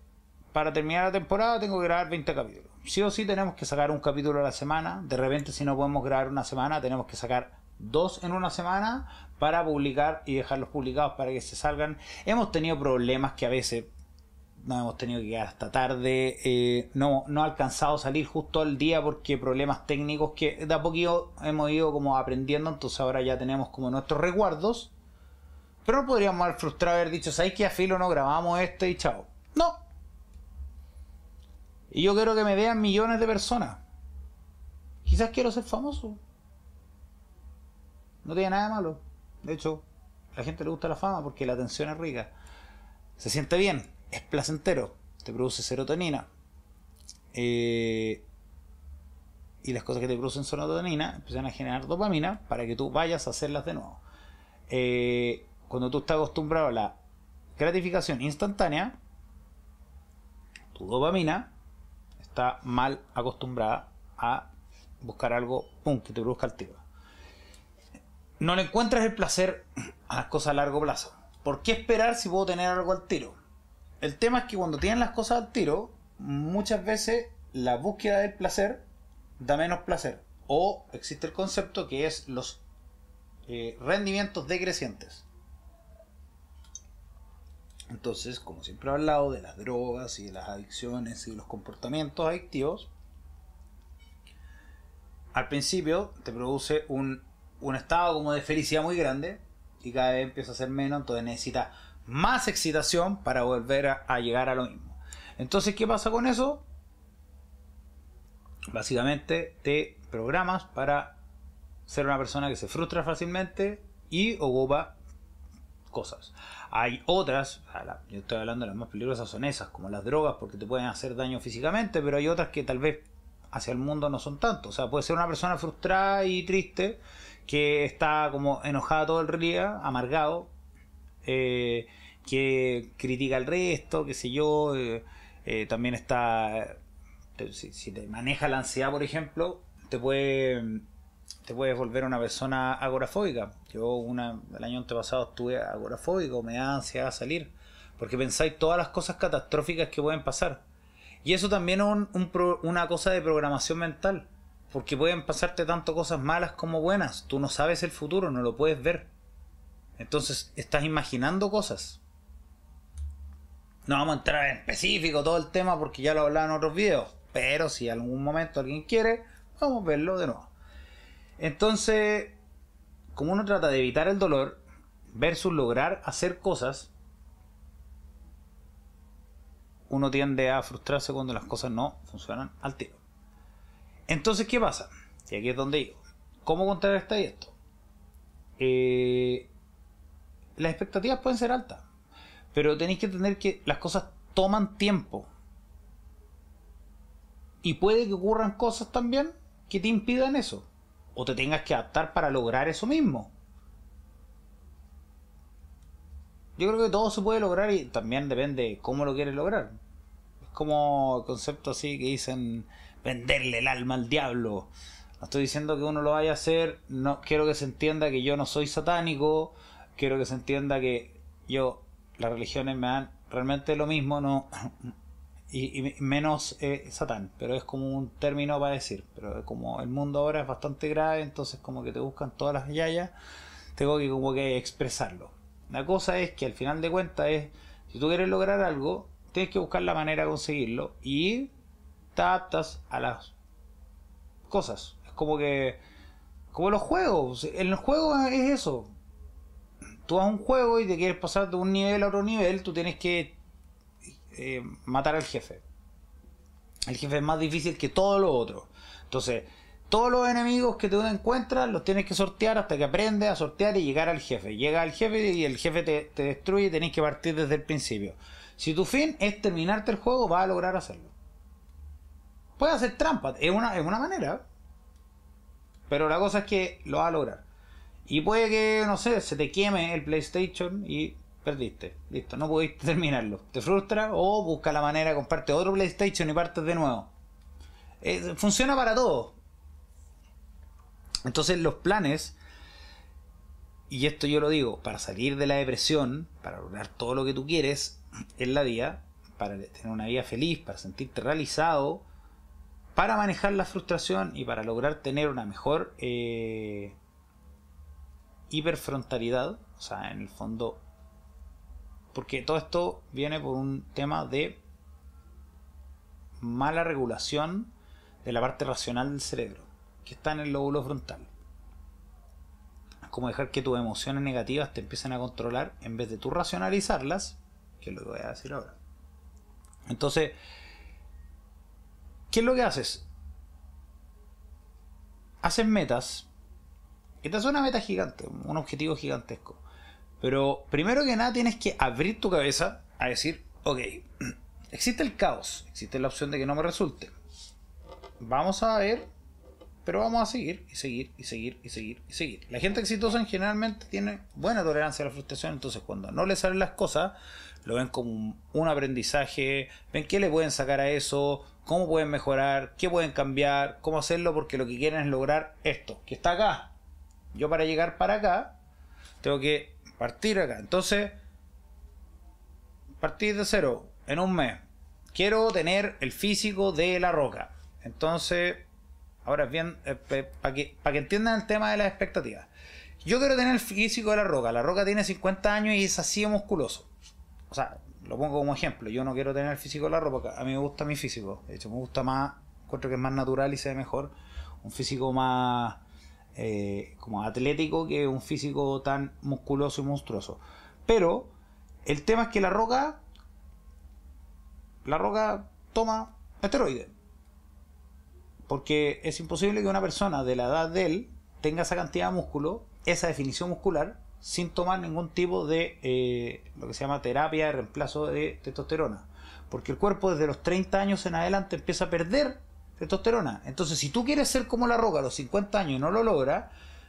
para terminar la temporada tengo que grabar 20 capítulos. Sí o sí tenemos que sacar un capítulo a la semana. De repente, si no podemos grabar una semana, tenemos que sacar dos en una semana para publicar y dejarlos publicados para que se salgan. Hemos tenido problemas que a veces no hemos tenido que quedar hasta tarde, eh, no, no ha alcanzado a salir justo al día porque problemas técnicos que de a poquito hemos ido como aprendiendo, entonces ahora ya tenemos como nuestros resguardos. Pero no podríamos haber frustrado haber dicho, ¿sabes que a filo no grabamos esto y chao? No. Y yo quiero que me vean millones de personas. Quizás quiero ser famoso. No tiene nada de malo. De hecho, a la gente le gusta la fama porque la atención es rica. Se siente bien, es placentero, te produce serotonina. Eh, y las cosas que te producen serotonina empiezan a generar dopamina para que tú vayas a hacerlas de nuevo. Eh, cuando tú estás acostumbrado a la gratificación instantánea, tu dopamina está mal acostumbrada a buscar algo pum, que te produzca el tiro no le encuentras el placer a las cosas a largo plazo. ¿Por qué esperar si puedo tener algo al tiro? El tema es que cuando tienen las cosas al tiro, muchas veces la búsqueda del placer da menos placer. O existe el concepto que es los eh, rendimientos decrecientes. Entonces, como siempre he hablado de las drogas y de las adicciones y los comportamientos adictivos, al principio te produce un un estado como de felicidad muy grande y cada vez empieza a ser menos, entonces necesita más excitación para volver a, llegar a lo mismo. Entonces, ¿qué pasa con eso? Básicamente te programas para ser una persona que se frustra fácilmente y ocupa cosas. Hay otras, yo estoy hablando de las más peligrosas son esas, como las drogas, porque te pueden hacer daño físicamente, pero hay otras que tal vez hacia el mundo no son tanto. O sea, puede ser una persona frustrada y triste que está como enojada todo el día, amargado, eh, que critica al resto, qué sé yo, eh, eh, también está, si, te maneja la ansiedad, por ejemplo, te puede te puedes volver una persona agorafóbica. Yo una, el año antepasado estuve agorafóbico, me da ansiedad salir, porque pensáis todas las cosas catastróficas que pueden pasar. Y eso también es una cosa de programación mental. Porque pueden pasarte tanto cosas malas como buenas. Tú no sabes el futuro, no lo puedes ver. Entonces estás imaginando cosas. No vamos a entrar en específico todo el tema porque ya lo hablaba en otros videos. Pero si en algún momento alguien quiere, vamos a verlo de nuevo. Entonces, como uno trata de evitar el dolor versus lograr hacer cosas, uno tiende a frustrarse cuando las cosas no funcionan al tiro. Entonces, ¿qué pasa? Y aquí es donde digo, ¿cómo contrarrestar esto? Eh, las expectativas pueden ser altas, pero tenéis que entender que las cosas toman tiempo. Y puede que ocurran cosas también que te impidan eso. O te tengas que adaptar para lograr eso mismo. Yo creo que todo se puede lograr y también depende cómo lo quieres lograr. Es como concepto así que dicen venderle el alma al diablo. No estoy diciendo que uno lo vaya a hacer, no quiero que se entienda que yo no soy satánico, quiero que se entienda que yo las religiones me dan realmente lo mismo, no y, menos eh, satán, pero es como un término para decir, pero como el mundo ahora es bastante grave, entonces como que te buscan todas las yayas tengo que como que expresarlo. La cosa es que al final de cuentas es, si tú quieres lograr algo, tienes que buscar la manera de conseguirlo y te adaptas a las cosas. Es como que, como los juegos, en el juego es eso. Tú vas un juego y te quieres pasar de un nivel a otro nivel, tú tienes que eh, matar al jefe. El jefe es más difícil que todo lo otro. Entonces, todos los enemigos que tú encuentras los tienes que sortear hasta que aprendes a sortear y llegar al jefe. Llega al jefe y el jefe te, destruye y tenés que partir desde el principio. Si tu fin es terminarte el juego, vas a lograr hacerlo. Puedes hacer trampa, es una, es una manera. Pero la cosa es que lo vas a lograr. Y puede que, no sé, se te queme el PlayStation y perdiste. Listo, no pudiste terminarlo. Te frustra o busca la manera de comprarte otro PlayStation y partes de nuevo. Eh, funciona para todo. Entonces los planes, y esto yo lo digo, para salir de la depresión, para lograr todo lo que tú quieres en la vida, para tener una vida feliz, para sentirte realizado, para manejar la frustración y para lograr tener una mejor eh, hiperfrontalidad, o sea, en el fondo, porque todo esto viene por un tema de mala regulación de la parte racional del cerebro que está en el lóbulo frontal. Es como dejar que tus emociones negativas te empiecen a controlar en vez de tú racionalizarlas, que es lo que voy a decir ahora. Entonces, ¿qué es lo que haces? Haces metas, esta es una meta gigante, un objetivo gigantesco. Pero primero que nada tienes que abrir tu cabeza a decir, ok, existe el caos, existe la opción de que no me resulte. Vamos a ver pero vamos a seguir y seguir y seguir y seguir y seguir. La gente exitosa en generalmente tiene buena tolerancia a la frustración, entonces cuando no le salen las cosas, lo ven como un aprendizaje, ven qué le pueden sacar a eso, cómo pueden mejorar, qué pueden cambiar, cómo hacerlo, porque lo que quieren es lograr esto, que está acá. Yo para llegar para acá, tengo que partir acá. Entonces, partir de cero en un mes. Quiero tener el físico de la roca. Entonces, Ahora bien, eh, para que, que entiendan el tema de las expectativas. Yo quiero tener el físico de la roca. La roca tiene 50 años y es así musculoso. O sea, lo pongo como ejemplo. Yo no quiero tener el físico de la roca. A mí me gusta mi físico. De hecho, me gusta más. Encuentro que es más natural y se ve mejor. Un físico más. Eh, como atlético que un físico tan musculoso y monstruoso. Pero el tema es que la roca. La roca toma esteroides. Porque es imposible que una persona de la edad de él tenga esa cantidad de músculo, esa definición muscular, sin tomar ningún tipo de eh, lo que se llama terapia de reemplazo de testosterona. Porque el cuerpo desde los 30 años en adelante empieza a perder testosterona. Entonces, si tú quieres ser como la roca a los 50 años y no lo logras,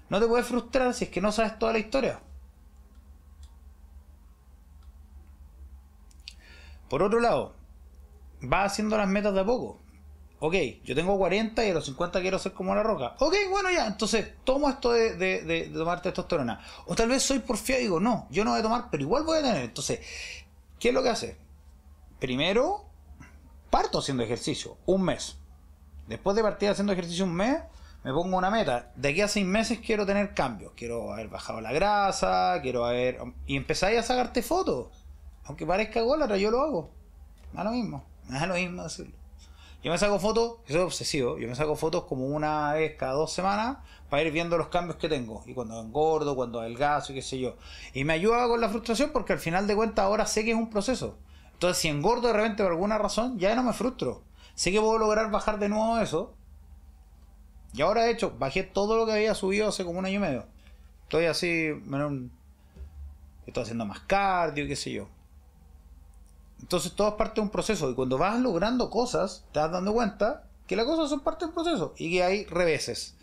no te puedes frustrar si es que no sabes toda la historia. Por otro lado, vas haciendo las metas de a poco. Ok, yo tengo 40 y a los 50 quiero ser como la roca. Ok, bueno, ya, entonces tomo esto de, de, tomar testosterona. O tal vez soy porfiado y digo, no, yo no voy a tomar, pero igual voy a tener. Entonces, ¿qué es lo que hace? Primero, parto haciendo ejercicio, un mes. Después de partir haciendo ejercicio un mes, me pongo una meta. De aquí a seis meses quiero tener cambios. Quiero haber bajado la grasa, quiero haber... Y empezáis a sacarte fotos. Aunque parezca gólatra, yo lo hago. Da lo mismo. Da lo mismo decirlo. Yo me saco fotos, soy obsesivo, yo me saco fotos como una vez cada dos semanas para ir viendo los cambios que tengo. Y cuando engordo, cuando adelgazo y qué sé yo. Y me ayuda con la frustración porque al final de cuentas ahora sé que es un proceso. Entonces si engordo de repente por alguna razón, ya no me frustro. Sé que puedo lograr bajar de nuevo eso. Y ahora de hecho, bajé todo lo que había subido hace como un año y medio. Estoy así, estoy haciendo más cardio qué sé yo. Entonces todo es parte de un proceso y cuando vas logrando cosas, te vas dando cuenta que las cosas son parte del proceso y que hay reveses.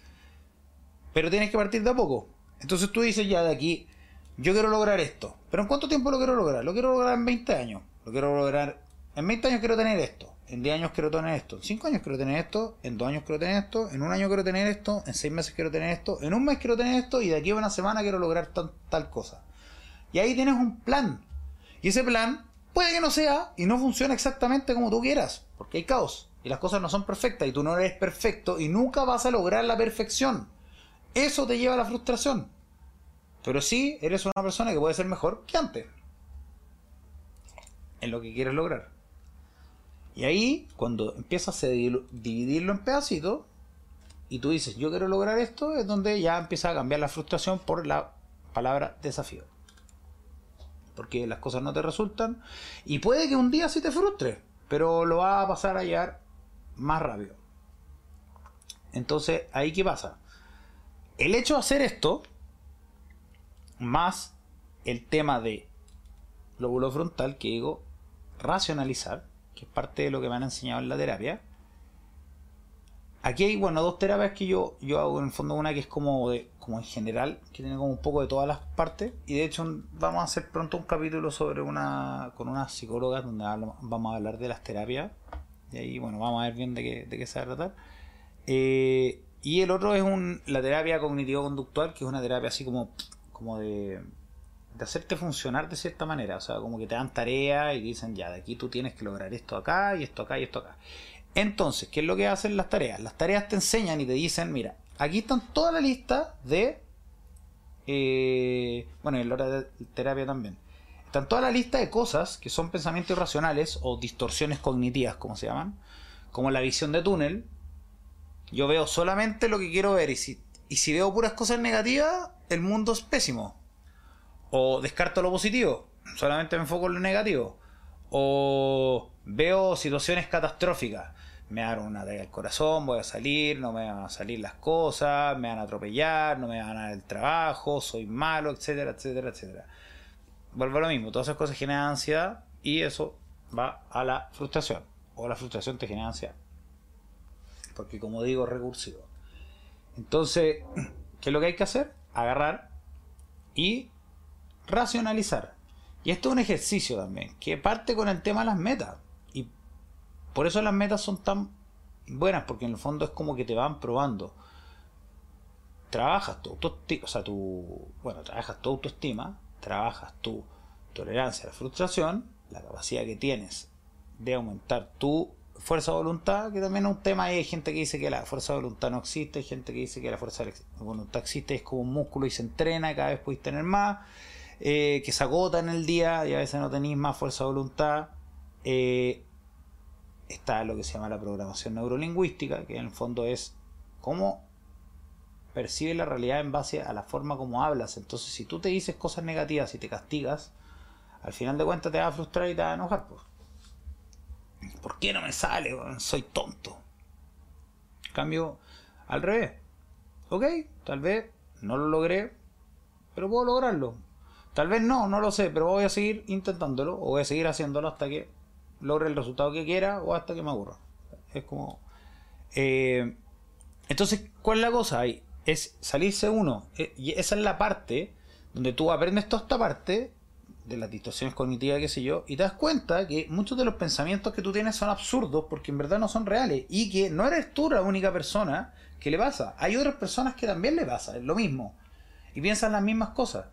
Pero tienes que partir de a poco. Entonces tú dices ya de aquí, yo quiero lograr esto. Pero ¿en cuánto tiempo lo quiero lograr? Lo quiero lograr en 20 años. Lo quiero lograr... En 20 años quiero tener esto. En 10 años quiero tener esto. En 5 años quiero tener esto. En 2 años quiero tener esto. En un año quiero tener esto. En 6 meses quiero tener esto. En un mes quiero tener esto. Y de aquí a una semana quiero lograr tal cosa. Y ahí tienes un plan. Y ese plan Puede que no sea y no funcione exactamente como tú quieras, porque hay caos y las cosas no son perfectas y tú no eres perfecto y nunca vas a lograr la perfección. Eso te lleva a la frustración. Pero sí eres una persona que puede ser mejor que antes. En lo que quieres lograr. Y ahí, cuando empiezas a dividirlo en pedacitos, y tú dices, yo quiero lograr esto, es donde ya empieza a cambiar la frustración por la palabra desafío. Porque las cosas no te resultan. Y puede que un día sí te frustre, pero lo va a pasar a llegar más rápido. Entonces, ahí qué pasa. El hecho de hacer esto, más el tema de lóbulo frontal, que digo, racionalizar, que es parte de lo que me han enseñado en la terapia. Aquí hay, bueno, dos terapias que yo, yo hago en el fondo, una que es como de, como en general, que tiene como un poco de todas las partes, y de hecho vamos a hacer pronto un capítulo sobre una, con unas psicólogas donde vamos a hablar de las terapias, y ahí, bueno, vamos a ver bien de qué, de qué se va a tratar. Eh, y el otro es un, la terapia cognitivo-conductual, que es una terapia así como, como de de hacerte funcionar de cierta manera. O sea, como que te dan tarea y dicen, ya, de aquí tú tienes que lograr esto acá y esto acá y esto acá. Entonces, ¿qué es lo que hacen las tareas? Las tareas te enseñan y te dicen, mira, aquí están toda la lista de... Eh, bueno, en la hora de terapia también. Están toda la lista de cosas que son pensamientos irracionales o distorsiones cognitivas, como se llaman. Como la visión de túnel. Yo veo solamente lo que quiero ver y si, y si veo puras cosas negativas, el mundo es pésimo o descarto lo positivo, solamente me enfoco en lo negativo. O veo situaciones catastróficas. Me dan una ataque al corazón, voy a salir, no me van a salir las cosas, me van a atropellar, no me van a dar el trabajo, soy malo, etcétera, etcétera, etcétera. Vuelvo a lo mismo, todas esas cosas generan ansiedad y eso va a la frustración. O la frustración te genera ansiedad. Porque como digo, recursivo. Entonces, ¿qué es lo que hay que hacer? Agarrar y racionalizar. Y esto es un ejercicio también, que parte con el tema de las metas. Y por eso las metas son tan buenas, porque en el fondo es como que te van probando. Trabajas tu autoestima, o sea, tu, bueno, trabajas tu autoestima, trabajas tu tolerancia a la frustración, la capacidad que tienes de aumentar tu fuerza de voluntad, que también es un tema, hay gente que dice que la fuerza de voluntad no existe, hay gente que dice que la fuerza de voluntad existe, es como un músculo y se entrena cada vez puedes tener más. Eh, que se agota en el día y a veces no tenéis más fuerza de voluntad. Eh, está lo que se llama la programación neurolingüística, que en el fondo es cómo percibe la realidad en base a la forma como hablas. Entonces, si tú te dices cosas negativas y te castigas, al final de cuentas te va a frustrar y te va a enojar. Pues. ¿Por qué no me sale? Soy tonto. cambio, al revés. Ok, tal vez no lo logré, pero puedo lograrlo. Tal vez no, no lo sé, pero voy a seguir intentándolo o voy a seguir haciéndolo hasta que logre el resultado que quiera o hasta que me aburra. Es como... Eh, entonces, ¿cuál es la cosa? Es salirse uno. Eh, y esa es la parte donde tú aprendes toda esta parte de las distorsiones cognitivas, qué sé yo, y te das cuenta que muchos de los pensamientos que tú tienes son absurdos porque en verdad no son reales y que no eres tú la única persona que le pasa. Hay otras personas que también le pasa, es lo mismo. Y piensan las mismas cosas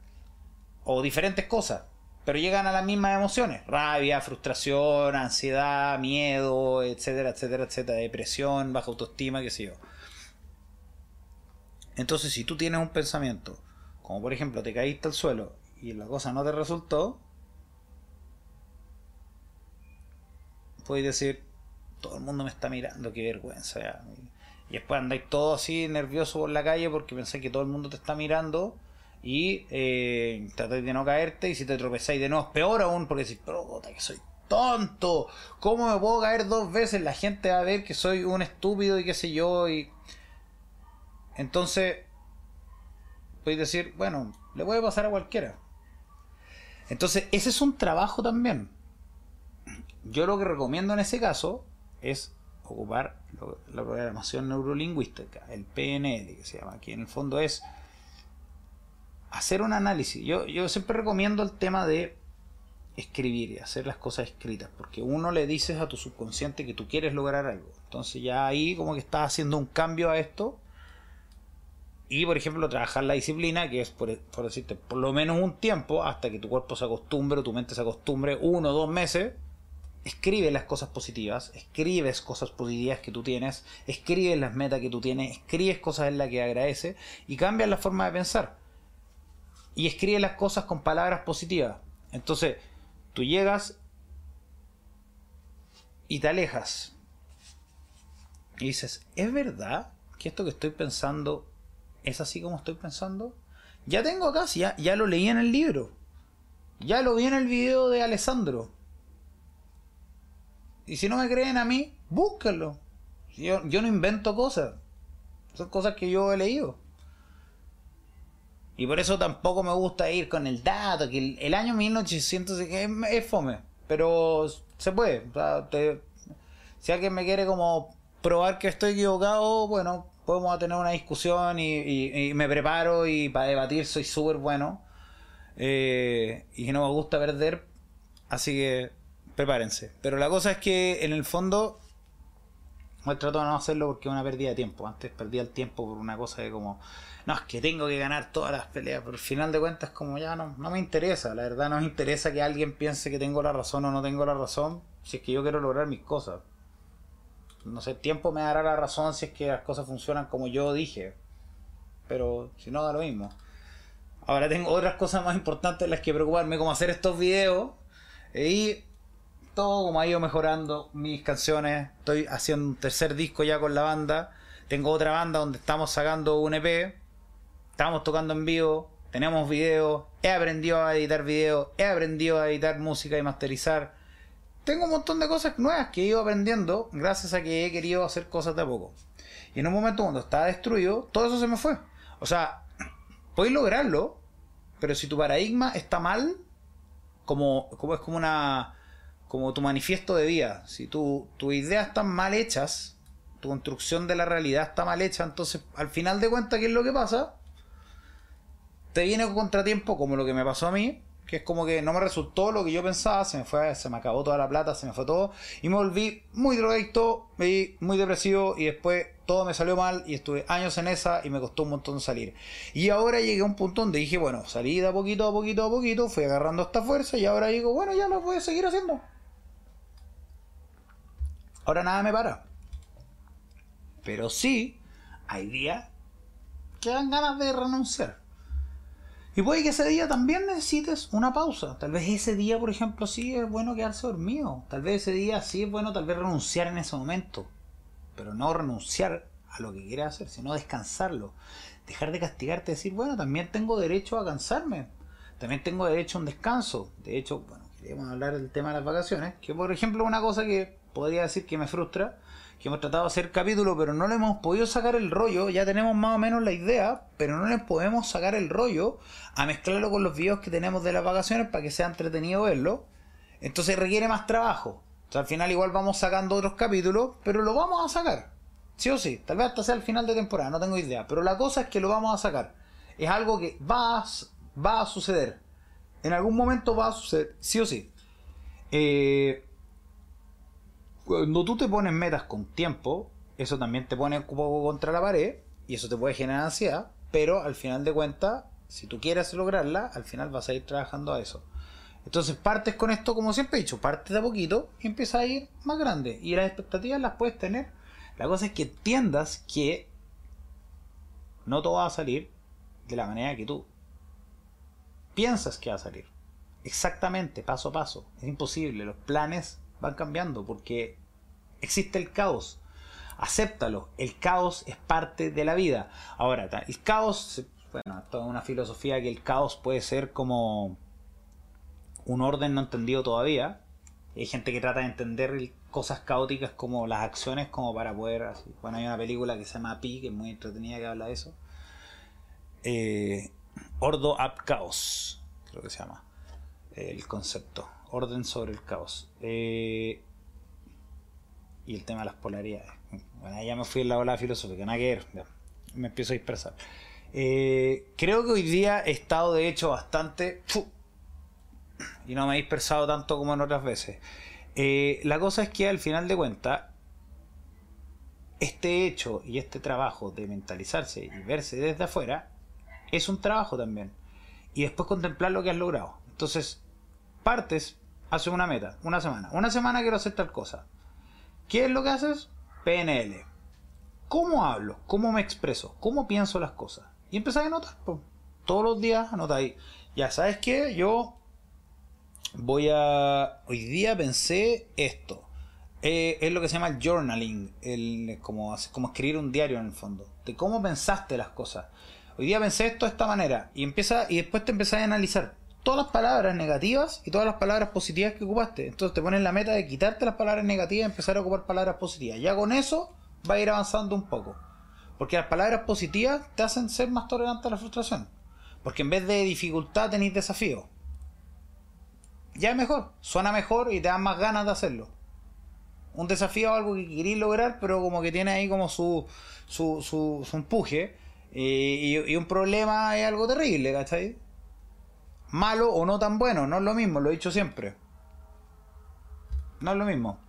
o diferentes cosas, pero llegan a las mismas emociones, rabia, frustración, ansiedad, miedo, etcétera, etcétera, etcétera, depresión, baja autoestima, qué sé yo. Entonces, si tú tienes un pensamiento, como por ejemplo te caíste al suelo y la cosa no te resultó, puedes decir, todo el mundo me está mirando, qué vergüenza. Y después andáis todo así nervioso por la calle porque pensáis que todo el mundo te está mirando y eh, tratáis de no caerte y si te tropezáis de nuevo es peor aún porque decís, pero que soy tonto, ¿cómo me puedo caer dos veces? La gente va a ver que soy un estúpido y qué sé yo y entonces podéis decir, bueno, le puede pasar a cualquiera. Entonces, ese es un trabajo también. Yo lo que recomiendo en ese caso es ocupar la programación neurolingüística, el PNL que se llama, que en el fondo es hacer un análisis. Yo, siempre recomiendo el tema de escribir y hacer las cosas escritas, porque uno le dices a tu subconsciente que tú quieres lograr algo. Entonces ya ahí como que estás haciendo un cambio a esto. Y por ejemplo, trabajar la disciplina, que es por, por decirte, por lo menos un tiempo, hasta que tu cuerpo se acostumbre o tu mente se acostumbre, uno o dos meses, escribe las cosas positivas, escribes cosas positivas que tú tienes, escribes las metas que tú tienes, escribes cosas en las que agradeces y cambias la forma de pensar y escribe las cosas con palabras positivas. Entonces, tú llegas y te alejas. Y dices, ¿es verdad que esto que estoy pensando es así como estoy pensando? Ya tengo acá, ya, ya lo leí en el libro. Ya lo vi en el video de Alessandro. Y si no me creen a mí, búsquenlo. Yo, yo no invento cosas. Son cosas que yo he leído. Y por eso tampoco me gusta ir con el dato, que el, año 1800 es, fome. Pero se puede. si alguien me quiere como probar que estoy equivocado, bueno, podemos tener una discusión y, me preparo y para debatir soy súper bueno. Eh, y no me gusta perder, así que prepárense. Pero la cosa es que en el fondo Hoy trato de no hacerlo porque es una pérdida de tiempo. Antes perdía el tiempo por una cosa de como, no, es que tengo que ganar todas las peleas. Pero al final de cuentas, como ya no, no me interesa. La verdad, no me interesa que alguien piense que tengo la razón o no tengo la razón. Si es que yo quiero lograr mis cosas. No sé, tiempo me dará la razón si es que las cosas funcionan como yo dije. Pero si no, da lo mismo. Ahora tengo otras cosas más importantes en las que preocuparme, como hacer estos videos. Y todo como ha ido mejorando mis canciones. Estoy haciendo un tercer disco ya con la banda. Tengo otra banda donde estamos sacando un EP. Estamos tocando en vivo. Tenemos videos. He aprendido a editar videos. He aprendido a editar música y masterizar. Tengo un montón de cosas nuevas que he ido aprendiendo gracias a que he querido hacer cosas de a poco. Y en un momento cuando estaba destruido, todo eso se me fue. O sea, puedes lograrlo, pero si tu paradigma está mal, como, como es como una como tu manifiesto de vida. Si tu, tus ideas están mal hechas, tu construcción de la realidad está mal hecha, entonces al final de cuentas, ¿qué es lo que pasa? Te viene un contratiempo como lo que me pasó a mí, que es como que no me resultó lo que yo pensaba, se me fue, se me acabó toda la plata, se me fue todo, y me volví muy drogadicto, me vi muy depresivo, y después todo me salió mal, y estuve años en esa, y me costó un montón salir. Y ahora llegué a un punto donde dije, bueno, salí de a poquito, a poquito, a poquito, fui agarrando esta fuerza, y ahora digo, bueno, ya lo voy a seguir haciendo. Ahora nada me para. Pero sí, hay días que dan ganas de renunciar. Y puede que ese día también necesites una pausa. Tal vez ese día, por ejemplo, sí es bueno quedarse dormido. Tal vez ese día sí es bueno tal vez renunciar en ese momento. Pero no renunciar a lo que quieres hacer, sino descansarlo. Dejar de castigarte decir, bueno, también tengo derecho a cansarme. También tengo derecho a un descanso. De hecho, bueno, queríamos hablar del tema de las vacaciones. Que por ejemplo, una cosa que podría decir que me frustra, que hemos tratado de hacer capítulo, pero no le hemos podido sacar el rollo, ya tenemos más o menos la idea, pero no le podemos sacar el rollo a mezclarlo con los videos que tenemos de las vacaciones para que sea entretenido verlo. Entonces requiere más trabajo. al final igual vamos sacando otros capítulos, pero lo vamos a sacar. Sí o sí, tal vez hasta sea el final de temporada, no tengo idea. Pero la cosa es que lo vamos a sacar. Es algo que va a, va a suceder. En algún momento va a suceder, sí o sí. Eh, cuando tú te pones metas con tiempo, eso también te pone un poco contra la pared y eso te puede generar ansiedad, pero al final de cuentas, si tú quieres lograrla, al final vas a ir trabajando a eso. Entonces partes con esto, como siempre he dicho, partes de a poquito y empieza a ir más grande. Y las expectativas las puedes tener. La cosa es que entiendas que no todo va a salir de la manera que tú piensas que va a salir. Exactamente, paso a paso. Es imposible. Los planes van cambiando porque existe el caos. Acéptalo, el caos es parte de la vida. Ahora, el caos, bueno, toda una filosofía que el caos puede ser como un orden no entendido todavía. Hay gente que trata de entender cosas caóticas como las acciones como para poder... Así. Bueno, hay una película que se llama Pi, que es muy entretenida que habla de eso. Eh, Ordo ab Caos, creo que se llama el concepto orden sobre el caos. Eh, y el tema de las polaridades. Bueno, ya me fui al lado de la filosófica, nada que ver, me empiezo a dispersar. Eh, creo que hoy día he estado de hecho bastante... Y no me he dispersado tanto como en otras veces. Eh, la cosa es que al final de cuentas, este hecho y este trabajo de mentalizarse y verse desde afuera es un trabajo también. Y después contemplar lo que has logrado. Entonces, partes hace una meta, una semana. Una semana quiero hacer tal cosa. ¿Qué es lo que haces? PNL. ¿Cómo hablo? ¿Cómo me expreso? ¿Cómo pienso las cosas? Y empezás a notar. Todos los días anotáis. Ya, ¿sabes qué? Yo voy a... Hoy día pensé esto. Eh, es lo que se llama el journaling, el, como, como escribir un diario en el fondo, de cómo pensaste las cosas. Hoy día pensé esto de esta manera y empieza y después te empezás a analizar todas las palabras negativas y todas las palabras positivas que ocupaste. Entonces te pones la meta de quitarte las palabras negativas y empezar a ocupar palabras positivas. Ya con eso va a ir avanzando un poco. Porque las palabras positivas te hacen ser más tolerante a la frustración. Porque en vez de dificultad tenéis desafío. Ya es mejor, suena mejor y te dan más ganas de hacerlo un desafío algo que queréis lograr, pero como que tiene ahí como su, su, su, empuje. Eh, y, un problema es algo terrible, ¿cachai? Malo o no tan bueno, no es lo mismo, lo he dicho siempre. No es lo mismo.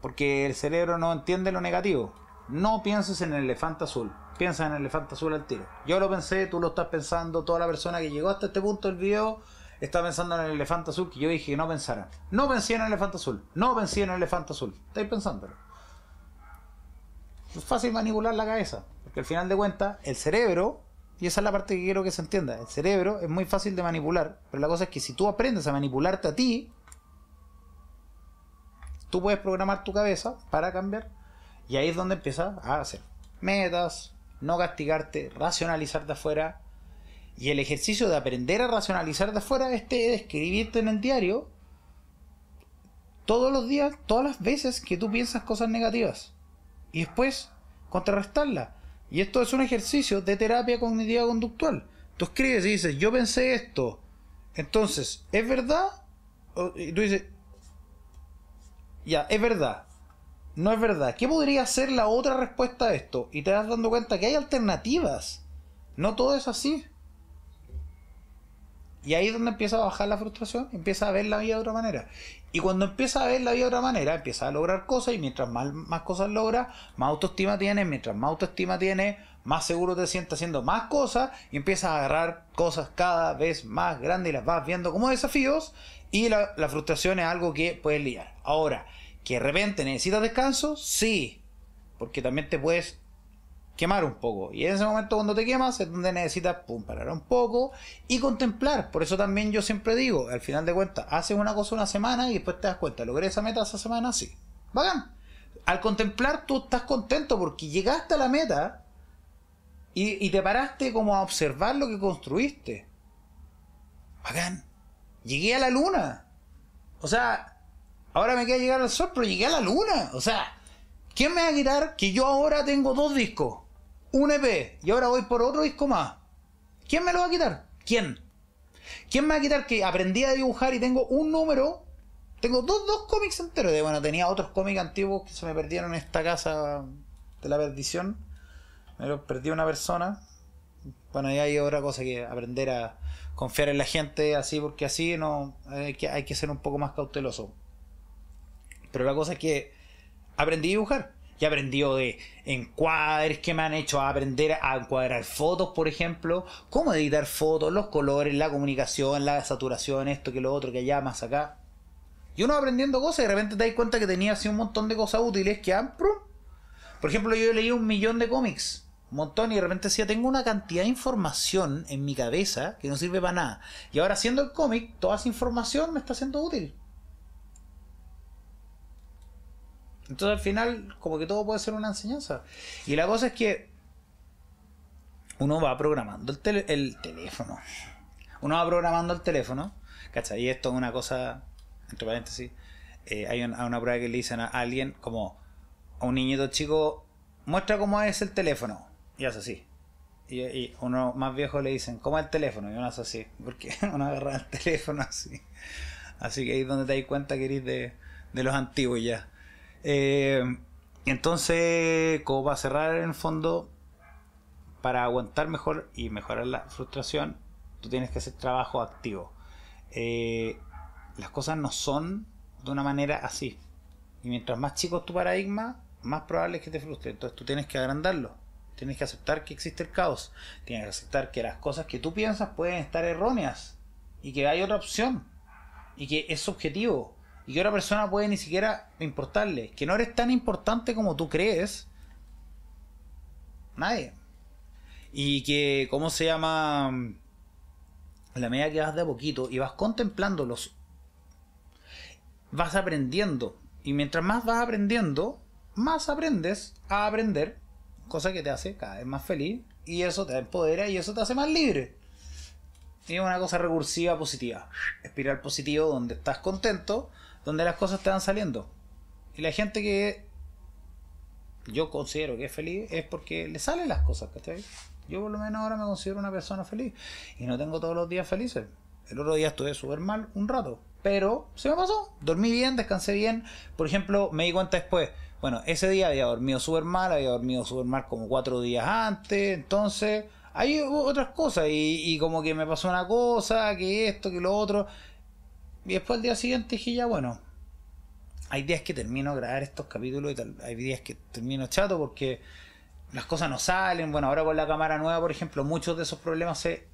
Porque el cerebro no entiende lo negativo. No pienses en el elefante azul. Piensa en el elefante azul al tiro. Yo lo pensé, tú lo estás pensando, toda la persona que llegó hasta este punto del video estaba pensando en el elefante azul que yo dije que no pensara. No pensé en el elefante azul. No pensé en el elefante azul. Estáis pensándolo. Es fácil manipular la cabeza. Porque al final de cuentas, el cerebro, y esa es la parte que quiero que se entienda, el cerebro es muy fácil de manipular. Pero la cosa es que si tú aprendes a manipularte a ti, tú puedes programar tu cabeza para cambiar. Y ahí es donde empiezas a hacer metas, no castigarte, racionalizar de afuera y el ejercicio de aprender a racionalizar de afuera este de escribirte en el diario todos los días, todas las veces que tú piensas cosas negativas. Y después contrarrestarlas. Y esto es un ejercicio de terapia cognitiva conductual. Tú escribes y dices, yo pensé esto. Entonces, ¿es verdad? Y tú dices, ya, es verdad. No es verdad. ¿Qué podría ser la otra respuesta a esto? Y te das dando cuenta que hay alternativas. No todo es así. Y ahí es donde empieza a bajar la frustración, empieza a ver la vida de otra manera. Y cuando empieza a ver la vida de otra manera, empieza a lograr cosas y mientras más, más cosas logra, más autoestima tiene, mientras más autoestima tiene, más seguro te sientes haciendo más cosas y empiezas a agarrar cosas cada vez más grandes y las vas viendo como desafíos y la, la frustración es algo que puedes liar. Ahora, que de repente necesitas descanso, sí, porque también te puedes quemar un poco. Y en ese momento cuando te quemas es donde necesitas pum, parar un poco y contemplar. Por eso también yo siempre digo, al final de cuentas, haces una cosa una semana y después te das cuenta, logré esa meta esa semana, sí. Bacán. Al contemplar tú estás contento porque llegaste a la meta y, y te paraste como a observar lo que construiste. Bacán. Llegué a la luna. O sea, ahora me queda llegar al sol, pero llegué a la luna. O sea, ¿quién me va a quitar que yo ahora tengo dos discos? Un EP y ahora voy por otro disco más. ¿Quién me lo va a quitar? ¿Quién? ¿Quién me va a quitar que aprendí a dibujar y tengo un número? Tengo dos, dos cómics enteros. De, bueno, tenía otros cómics antiguos que se me perdieron en esta casa de la perdición. Me los perdió una persona. Bueno, y hay otra cosa que aprender a confiar en la gente así, porque así no hay que, hay que ser un poco más cauteloso. Pero la cosa es que aprendí a dibujar he aprendido de encuadres que me han hecho aprender a encuadrar fotos, por ejemplo, cómo editar fotos, los colores, la comunicación, la saturación, esto que lo otro, que allá, más acá. Y uno aprendiendo cosas y de repente te das cuenta que tenía así un montón de cosas útiles que han... Por ejemplo, yo leí un millón de cómics, un montón, y de repente decía, tengo una cantidad de información en mi cabeza que no sirve para nada. Y ahora haciendo el cómic, toda esa información me está siendo útil. Entonces al final, como que todo puede ser una enseñanza. Y la cosa es que uno va programando el, el teléfono. Uno va programando el teléfono. ¿Cachai? Y esto es una cosa, entre paréntesis, eh, hay una, una, prueba que le dicen a alguien como a un niñito chico, muestra cómo es el teléfono. Y hace así. Y, uno más viejo le dicen, ¿cómo es el teléfono? Y uno hace así. Porque uno agarra el teléfono así. Así que ahí es donde te das cuenta que eres de, de los antiguos ya. Eh, entonces, como para cerrar en el fondo, para aguantar mejor y mejorar la frustración, tú tienes que hacer trabajo activo. Eh, las cosas no son de una manera así. Y mientras más chico es tu paradigma, más probable es que te frustre. Entonces tú tienes que agrandarlo. Tienes que aceptar que existe el caos. Tienes que aceptar que las cosas que tú piensas pueden estar erróneas. Y que hay otra opción. Y que es subjetivo y que otra persona puede ni siquiera importarle, que no eres tan importante como tú crees, nadie. Y que, ¿cómo se llama? la medida que vas de a poquito y vas contemplando los vas aprendiendo. Y mientras más vas aprendiendo más aprendes a aprender cosa que te hace cada vez más feliz y eso te empodera y eso te hace más libre. Y es una cosa recursiva positiva. Espiral positivo donde estás contento donde las cosas te van saliendo y la gente que yo considero que es feliz es porque le salen las cosas, ¿cachai? Yo por lo menos ahora me considero una persona feliz y no tengo todos los días felices. El otro día estuve súper mal un rato, pero se me pasó. Dormí bien, descansé bien. Por ejemplo, me di cuenta después, bueno, ese día había dormido súper mal, había dormido súper mal como cuatro días antes, entonces hay otras cosas y, y como que me pasó una cosa, que esto, que lo otro. Y después al día siguiente dije ya, bueno, hay días que termino de grabar estos capítulos y tal, hay días que termino chato porque las cosas no salen. Bueno, ahora con la cámara nueva, por ejemplo, muchos de esos problemas se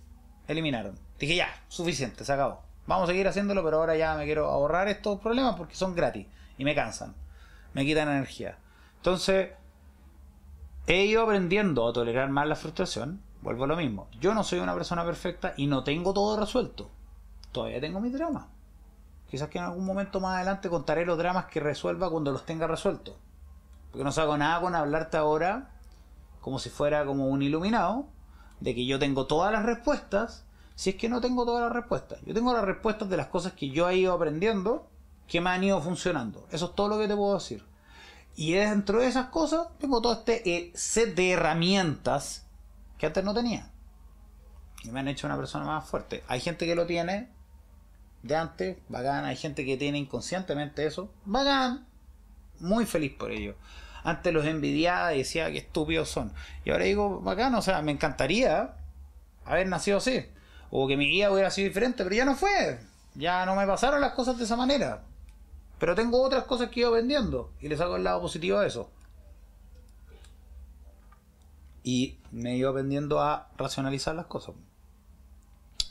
eliminaron. Dije ya, suficiente, se acabó. Vamos a seguir haciéndolo, pero ahora ya me quiero ahorrar estos problemas porque son gratis y me cansan, me quitan energía. Entonces, he ido aprendiendo a tolerar más la frustración. Vuelvo a lo mismo. Yo no soy una persona perfecta y no tengo todo resuelto. Todavía tengo mis dramas. Quizás que en algún momento más adelante contaré los dramas que resuelva cuando los tenga resueltos. Porque no saco nada con hablarte ahora como si fuera como un iluminado de que yo tengo todas las respuestas. Si es que no tengo todas las respuestas. Yo tengo las respuestas de las cosas que yo he ido aprendiendo que me han ido funcionando. Eso es todo lo que te puedo decir. Y dentro de esas cosas tengo todo este eh, set de herramientas que antes no tenía. Y me han hecho una persona más fuerte. Hay gente que lo tiene, de antes, bacán. Hay gente que tiene inconscientemente eso, bacán. Muy feliz por ello. Antes los envidiaba y decía que estúpidos son. Y ahora digo, bacán, o sea, me encantaría haber nacido así. O que mi guía hubiera sido diferente, pero ya no fue. Ya no me pasaron las cosas de esa manera. Pero tengo otras cosas que ido vendiendo. Y le saco el lado positivo a eso. Y me ido aprendiendo a racionalizar las cosas.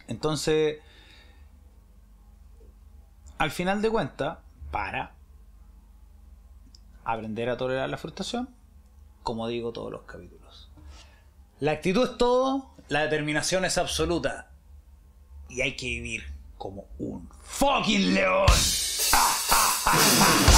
Entonces, al final de cuentas, para aprender a tolerar la frustración, como digo todos los capítulos. La actitud es todo, la determinación es absoluta. Y hay que vivir como un fucking león.